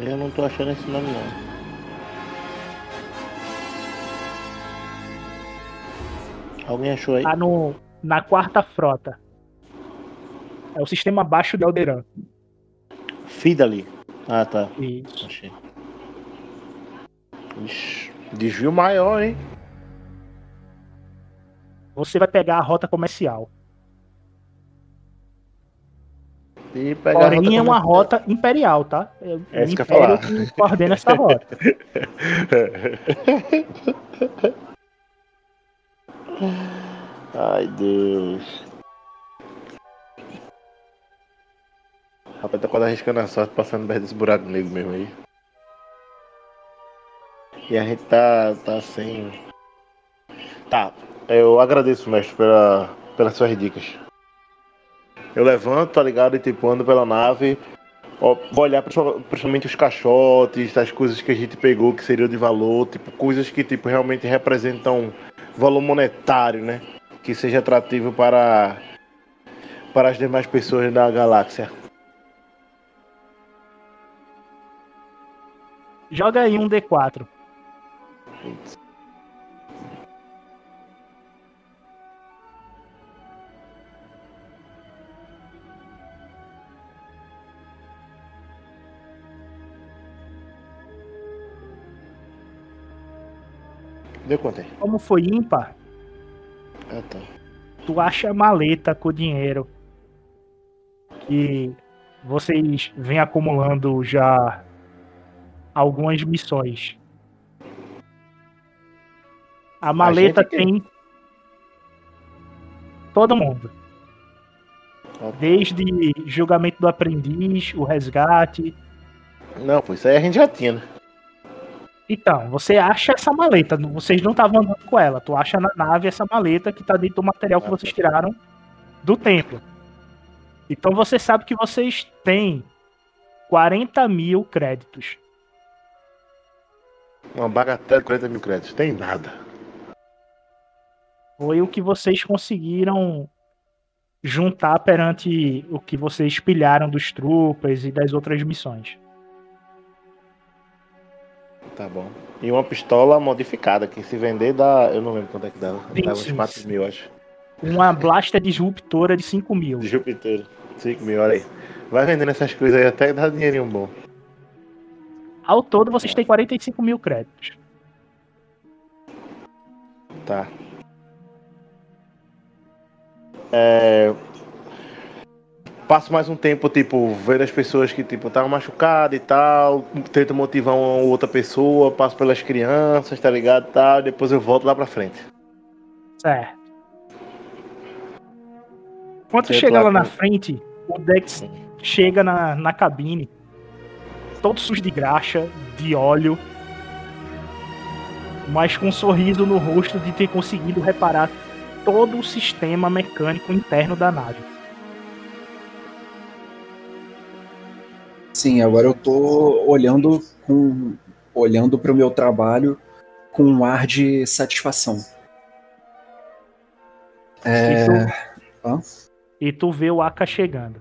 Eu não tô achando esse nome não. Alguém achou aí? Tá no, na quarta frota. É o sistema abaixo de Alderan. Fidali. Ah, tá. Isso. Ixi, desvio maior, hein? Você vai pegar a rota comercial. E pegar a Porém, rota é uma comercial. rota imperial, tá? É, É isso que eu falar. que coordena essa rota. Ai, Deus. Rapaz, tá quase arriscando a sorte passando perto desse buraco negro mesmo aí. E a gente tá, tá sem. Tá, eu agradeço, mestre, pela, pelas suas dicas. Eu levanto, tá ligado? E tipo, ando pela nave. Ó, vou olhar principal- principalmente os caixotes, as coisas que a gente pegou que seriam de valor, tipo, coisas que tipo, realmente representam valor monetário, né? Que seja atrativo para, para as demais pessoas da galáxia. Joga aí um D4. Deu quanto aí? Como foi ímpar, Ah, tá. tu acha maleta com dinheiro que vocês vêm acumulando já algumas missões. A maleta que- tem todo mundo. Desde julgamento do aprendiz, o resgate. Não, pô, isso aí a gente já tinha, né? Então, você acha essa maleta, vocês não estavam andando com ela, tu acha na nave essa maleta que tá dentro do material que Ah, vocês tiraram do templo. Então você sabe que vocês têm 40 mil créditos. Uma bagatela de 40 mil créditos. Tem nada. Foi o que vocês conseguiram juntar perante o que vocês pilharam dos trupas e das outras missões. Tá bom. E uma pistola modificada, que se vender dá. Eu não lembro quanto é que dava. Sim, Dava uns sim. 4 mil, acho. Uma blaster disruptora de 5 mil. De Júpiter. 5 mil, olha aí. Vai vendendo essas coisas aí até dar dinheirinho bom. Ao todo vocês têm 45 mil créditos. Tá. É... Passo mais um tempo, tipo, vendo as pessoas que, tipo, estavam machucadas e tal. Tento motivar uma ou outra pessoa, passo pelas crianças, tá ligado? Tal, depois eu volto lá pra frente. Certo. Quando tu Certo, chega lá lá na frente, o Dex chega na, na cabine, todo sujo de graxa, de óleo, mas com um sorriso no rosto de ter conseguido reparar todo o sistema mecânico interno da nave. Sim, agora eu tô olhando com olhando para o meu trabalho com um ar de satisfação. É, E, tu, e tu vê o Aka chegando.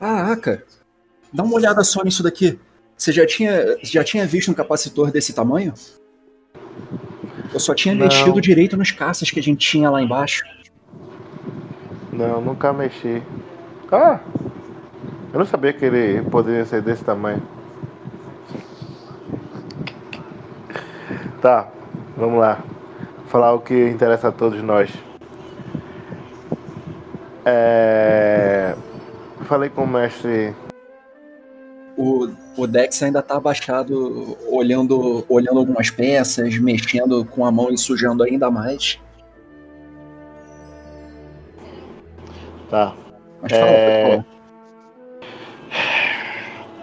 Ah, Aka, dá uma olhada só nisso daqui. Você já tinha, já tinha visto um capacitor desse tamanho? Eu só tinha Não. mexido direito nos caças que a gente tinha lá embaixo. Não, nunca mexi. Ah! Eu não sabia que ele poderia ser desse tamanho. Tá, vamos lá. Falar o que interessa a todos nós. É... Falei com o mestre. O, o Dex ainda tá abaixado, olhando, olhando algumas peças, mexendo com a mão e sujando ainda mais. Tá. Mas fala, É.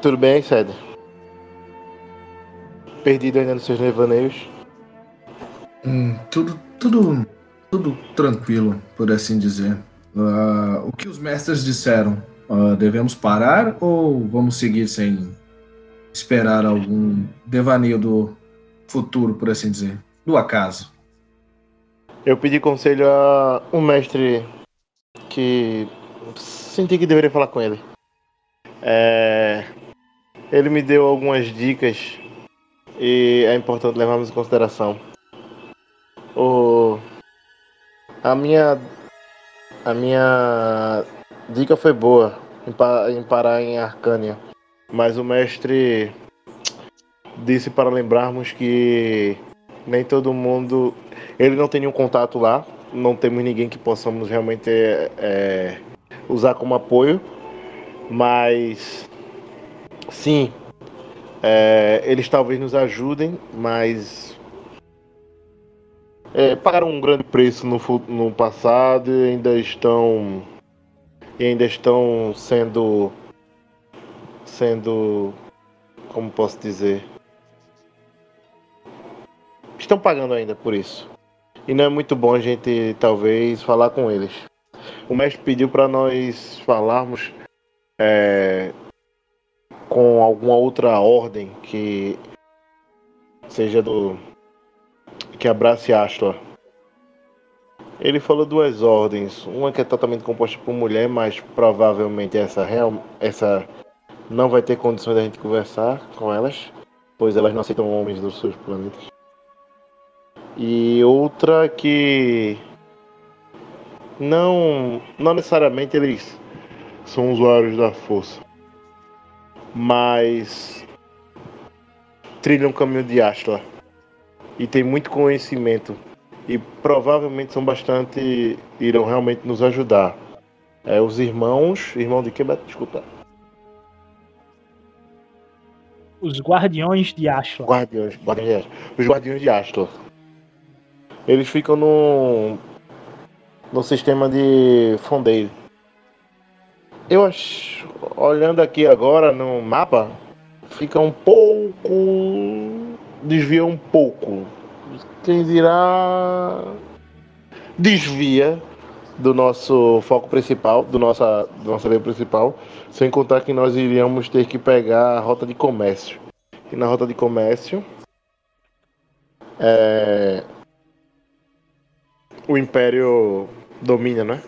Tudo bem, Cedro? Perdido ainda nos seus devaneios. Hum, tudo, tudo, tudo tranquilo, por assim dizer. Ah, o que os mestres disseram? Ah, devemos parar ou vamos seguir sem esperar algum devaneio do futuro, por assim dizer? Do acaso. Eu pedi conselho a um mestre que senti que deveria falar com ele. É, Ele me deu algumas dicas e é importante levarmos em consideração. O... A minha a minha dica foi boa em, pa- em parar em Arcânia, mas o mestre disse para lembrarmos que nem todo mundo ele não tem nenhum contato lá, não temos ninguém que possamos realmente é, é, usar como apoio, mas sim, é, eles talvez nos ajudem, mas é, pagaram um grande preço no, no passado e ainda estão e ainda estão sendo sendo como posso dizer estão pagando ainda por isso. E não é muito bom a gente talvez falar com eles. O mestre pediu para nós falarmos é, com alguma outra ordem que seja do que abrace Ashla. Ele falou duas ordens, uma que é totalmente composta por mulher, mas provavelmente essa real, essa não vai ter condições da gente conversar com elas, pois elas não aceitam homens dos seus planetas. E outra que não não necessariamente eles são usuários da força, mas trilham o caminho de Ashla e tem muito conhecimento e provavelmente são bastante irão realmente nos ajudar. É, os irmãos, irmão de que? Desculpa. Os Guardiões de Ashla. Guardiões, guardiões de. Os guardiões de Ashla. Eles ficam no no sistema de Fondeiro. Eu acho, olhando aqui agora no mapa, fica um pouco desvia um pouco. Quem dirá desvia do nosso foco principal, do nossa, do nossa lei principal, sem contar que nós iríamos ter que pegar a rota de comércio. E na rota de comércio é, o Império domina, né?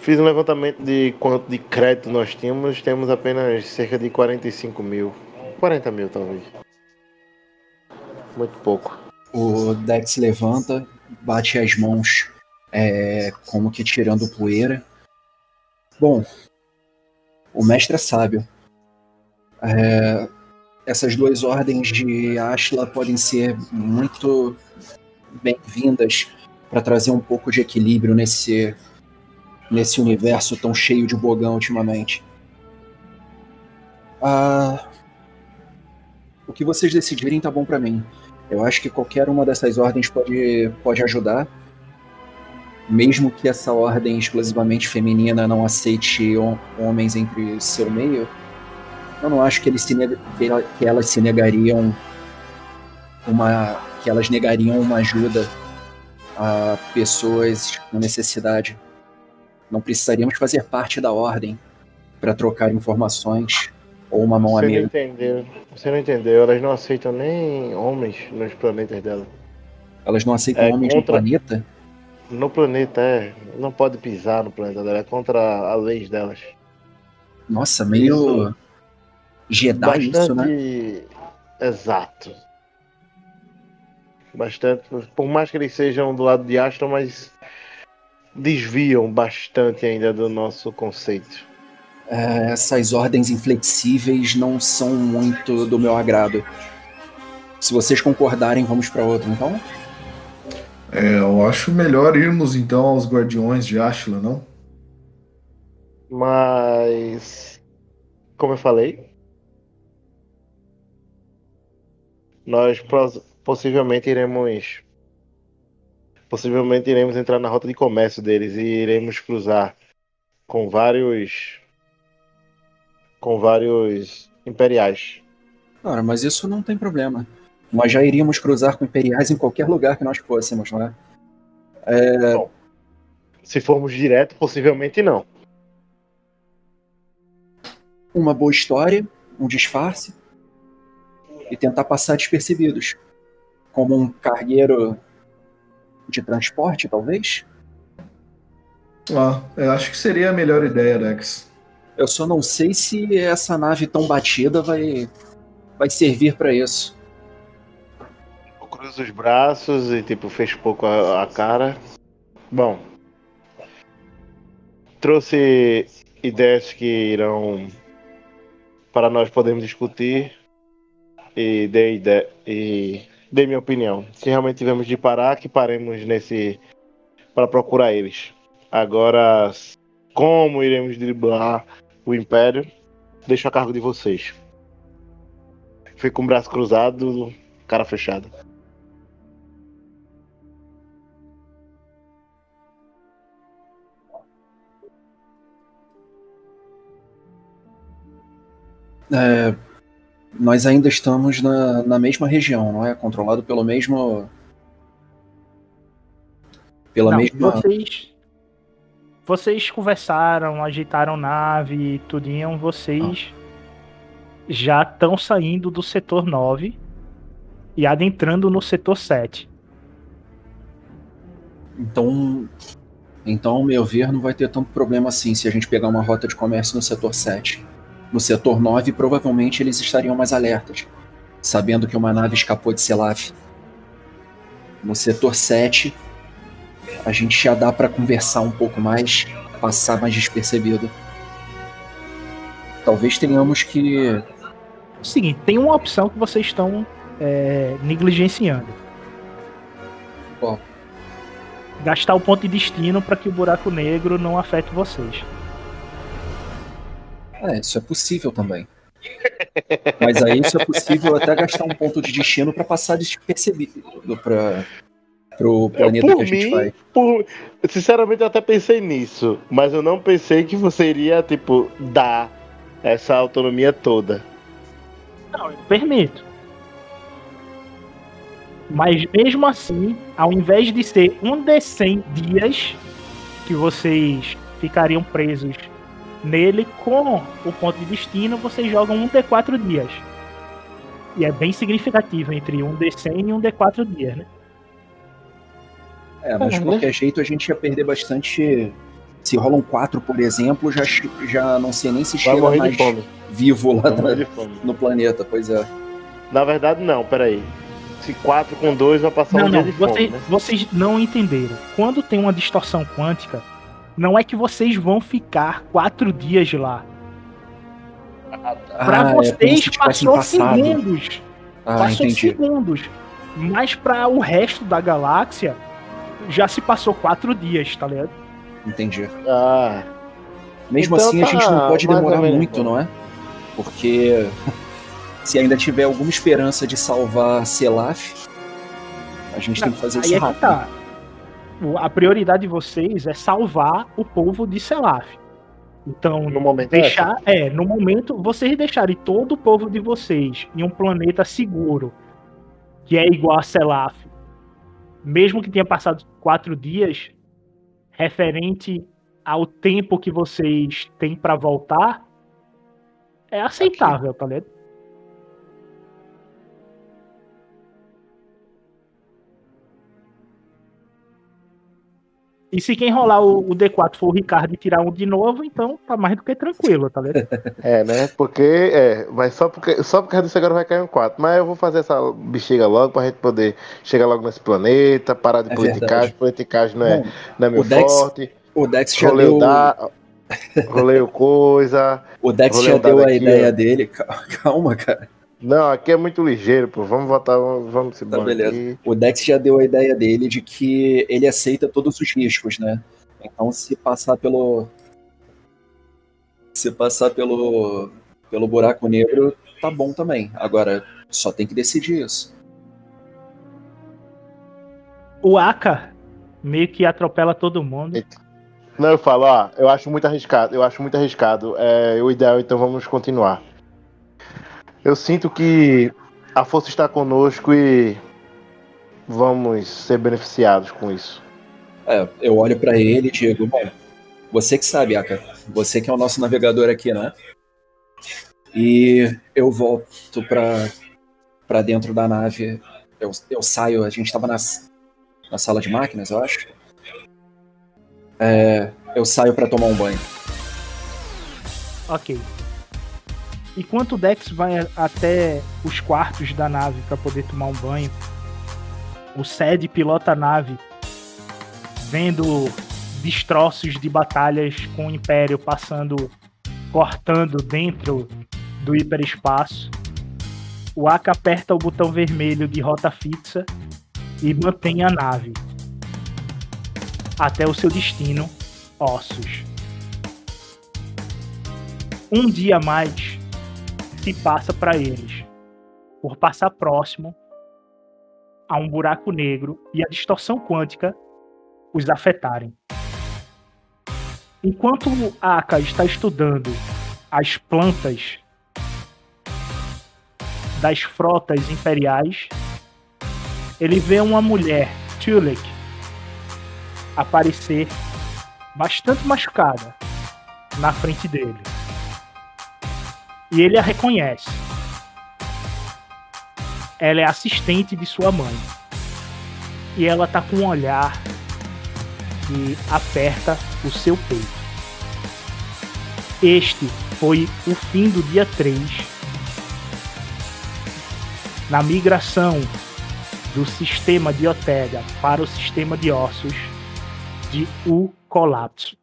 Fiz um levantamento de quanto de crédito nós tínhamos, temos apenas cerca de 45 mil. 40 mil talvez. Muito pouco. O Dex levanta, bate as mãos, é, como que tirando poeira. Bom, o mestre é sábio. É, essas duas ordens de Ashla podem ser muito bem-vindas para trazer um pouco de equilíbrio nesse, nesse universo tão cheio de bogão ultimamente. Ah, o que vocês decidirem tá bom para mim. Eu acho que qualquer uma dessas ordens pode, pode ajudar. Mesmo que essa ordem exclusivamente feminina não aceite hom- homens entre seu meio, eu não acho que, eles se que ela- que elas se negariam uma. que elas negariam uma ajuda a pessoas com necessidade. Não precisaríamos fazer parte da ordem para trocar informações ou uma mão Você não amiga. entendeu. Você não entendeu. Elas não aceitam nem homens nos planetas dela. Elas não aceitam É homens contra- no planeta? No planeta, é. Não pode pisar no planeta dela. É contra a lei delas. Nossa, meio Jedi isso, né? Bastante. Exato. Bastante. Por mais que eles sejam do lado de Aston, mas desviam bastante ainda do nosso conceito. É, essas ordens inflexíveis não são muito do meu agrado. Se vocês concordarem, vamos para outra, então? É, eu acho melhor irmos então aos Guardiões de Ashla, não? Mas. Como eu falei. Nós possivelmente iremos. Possivelmente iremos entrar na rota de comércio deles e iremos cruzar com vários. Com vários imperiais. Cara, mas isso não tem problema. Nós já iríamos cruzar com imperiais em qualquer lugar que nós fôssemos, não é? Se formos direto, possivelmente não. Uma boa história, um disfarce e tentar passar despercebidos. Como um cargueiro de transporte, talvez? Ah, eu acho que seria a melhor ideia, Dex. Eu só não sei se essa nave tão batida vai, vai servir para isso. Eu cruzo os braços e tipo um pouco a, a cara. Bom. Trouxe ideias que irão para nós podermos discutir e dei ide- e dei minha opinião. Se realmente tivermos de parar, que paremos nesse para procurar eles. Agora, como iremos driblar o Império, deixo a cargo de vocês. Fico com o braço cruzado, cara fechada. É, nós ainda estamos na, na mesma região, não é? Controlado pelo mesmo. Pela Não, mesma. vocês. Vocês conversaram, ajeitaram nave, tudinho, vocês já estão saindo do setor 9 e adentrando no setor 7. Então, então, ao meu ver, não vai ter tanto problema assim se a gente pegar uma rota de comércio no setor 7. No setor 9, provavelmente eles estariam mais alertas, sabendo que uma nave escapou de Selaf. No setor 7, a gente já dá para conversar um pouco mais, passar mais despercebido. Talvez tenhamos que. É o seguinte, tem uma opção que vocês estão é, negligenciando. Qual? Gastar o ponto de destino para que o buraco negro não afete vocês. É, isso é possível também. Mas aí isso é possível até gastar um ponto de destino para passar despercebido para pro planeta por que a gente mim, vai. por- sinceramente, eu até pensei nisso, mas eu não pensei que você iria, tipo, dar essa autonomia toda. Não, eu permito. Mas mesmo assim, ao invés de ser um de 100 dias que vocês ficariam presos nele com o ponto de destino, vocês jogam um D4 dias. E é bem significativo entre um D100 e um D4 dias, né? É, mas de qualquer jeito a gente ia perder bastante. Se rolam quatro, por exemplo, já, já não sei nem se Vai chega mais de fome. vivo lá na- de fome. no planeta, pois é. Na verdade, não, peraí. Se 4 com 2 vai passar Não, um dia não, de fome, vocês, né? vocês não entenderam. Quando tem uma distorção quântica, não é que vocês vão ficar quatro dias lá. Pra Ah, é como se vocês tivessem passou segundos. Ah, passou entendi. segundos. Mas pra o resto da galáxia, já se passou quatro dias, tá ligado? Entendi. Ah, Mesmo Então assim, a tá gente não pode demorar menos muito, não é? Porque se ainda tiver alguma esperança de salvar Selaf, a gente tem que fazer Aí isso é que rápido. tá. A prioridade de vocês é salvar o povo de Selaf. Então, no momento é deixar, é, no momento, vocês deixarem todo o povo de vocês em um planeta seguro, que é igual a Selaf, mesmo que tenha passado quatro dias, referente ao tempo que vocês têm pra voltar, é aceitável, tá ligado? E se quem rolar o, o D4 for o Ricardo e tirar um de novo, então tá mais do que tranquilo, tá ligado? É, né? Porque, é, mas só porque, só porque disso agora vai cair um 4. Mas eu vou fazer essa bexiga logo pra gente poder chegar logo nesse planeta, parar de É politicagem. Politicagem não é, Bom, não é meu o Dex forte. o Dex já Rolei deu, o da... Rolei o coisa. o Dex já deu a ideia ó. dele. Calma, cara. Não, aqui é muito ligeiro, pô. Vamos voltar, vamos, vamos se Tá, beleza. O Dex já deu a ideia dele de que ele aceita todos os riscos, né? Então se passar pelo. Se passar pelo. pelo buraco negro, tá bom também. Agora, só tem que decidir isso. O Aka meio que atropela todo mundo. Não, eu falo, ó, eu acho muito arriscado, eu acho muito arriscado. É, o ideal, então, vamos continuar. Eu sinto que a força está conosco e vamos ser beneficiados com isso. É, eu olho pra ele e digo, bom, você que sabe, Aka. Você que é o nosso navegador aqui, né? E eu volto pra, pra dentro da nave. Eu, eu saio, a gente tava nas, na sala de máquinas, eu acho. É, eu saio pra tomar um banho. Ok. Enquanto o Dex vai até os quartos da nave para poder tomar um banho, o Sed pilota a nave, vendo destroços de batalhas com o Império passando, cortando dentro do hiperespaço. O Aka aperta o botão vermelho de rota fixa e mantém a nave até o seu destino, Ossos. Um dia mais se passa para eles, por passar próximo a um buraco negro e a distorção quântica os afetarem. Enquanto o Aka está estudando as plantas das frotas imperiais, ele vê uma mulher, Tulek, aparecer bastante machucada na frente dele. E ele a reconhece. Ela é assistente de sua mãe. E ela tá com um olhar que aperta o seu peito. Este foi o fim do dia 3 na migração do sistema de Otega para o sistema de ossos de O Colapso.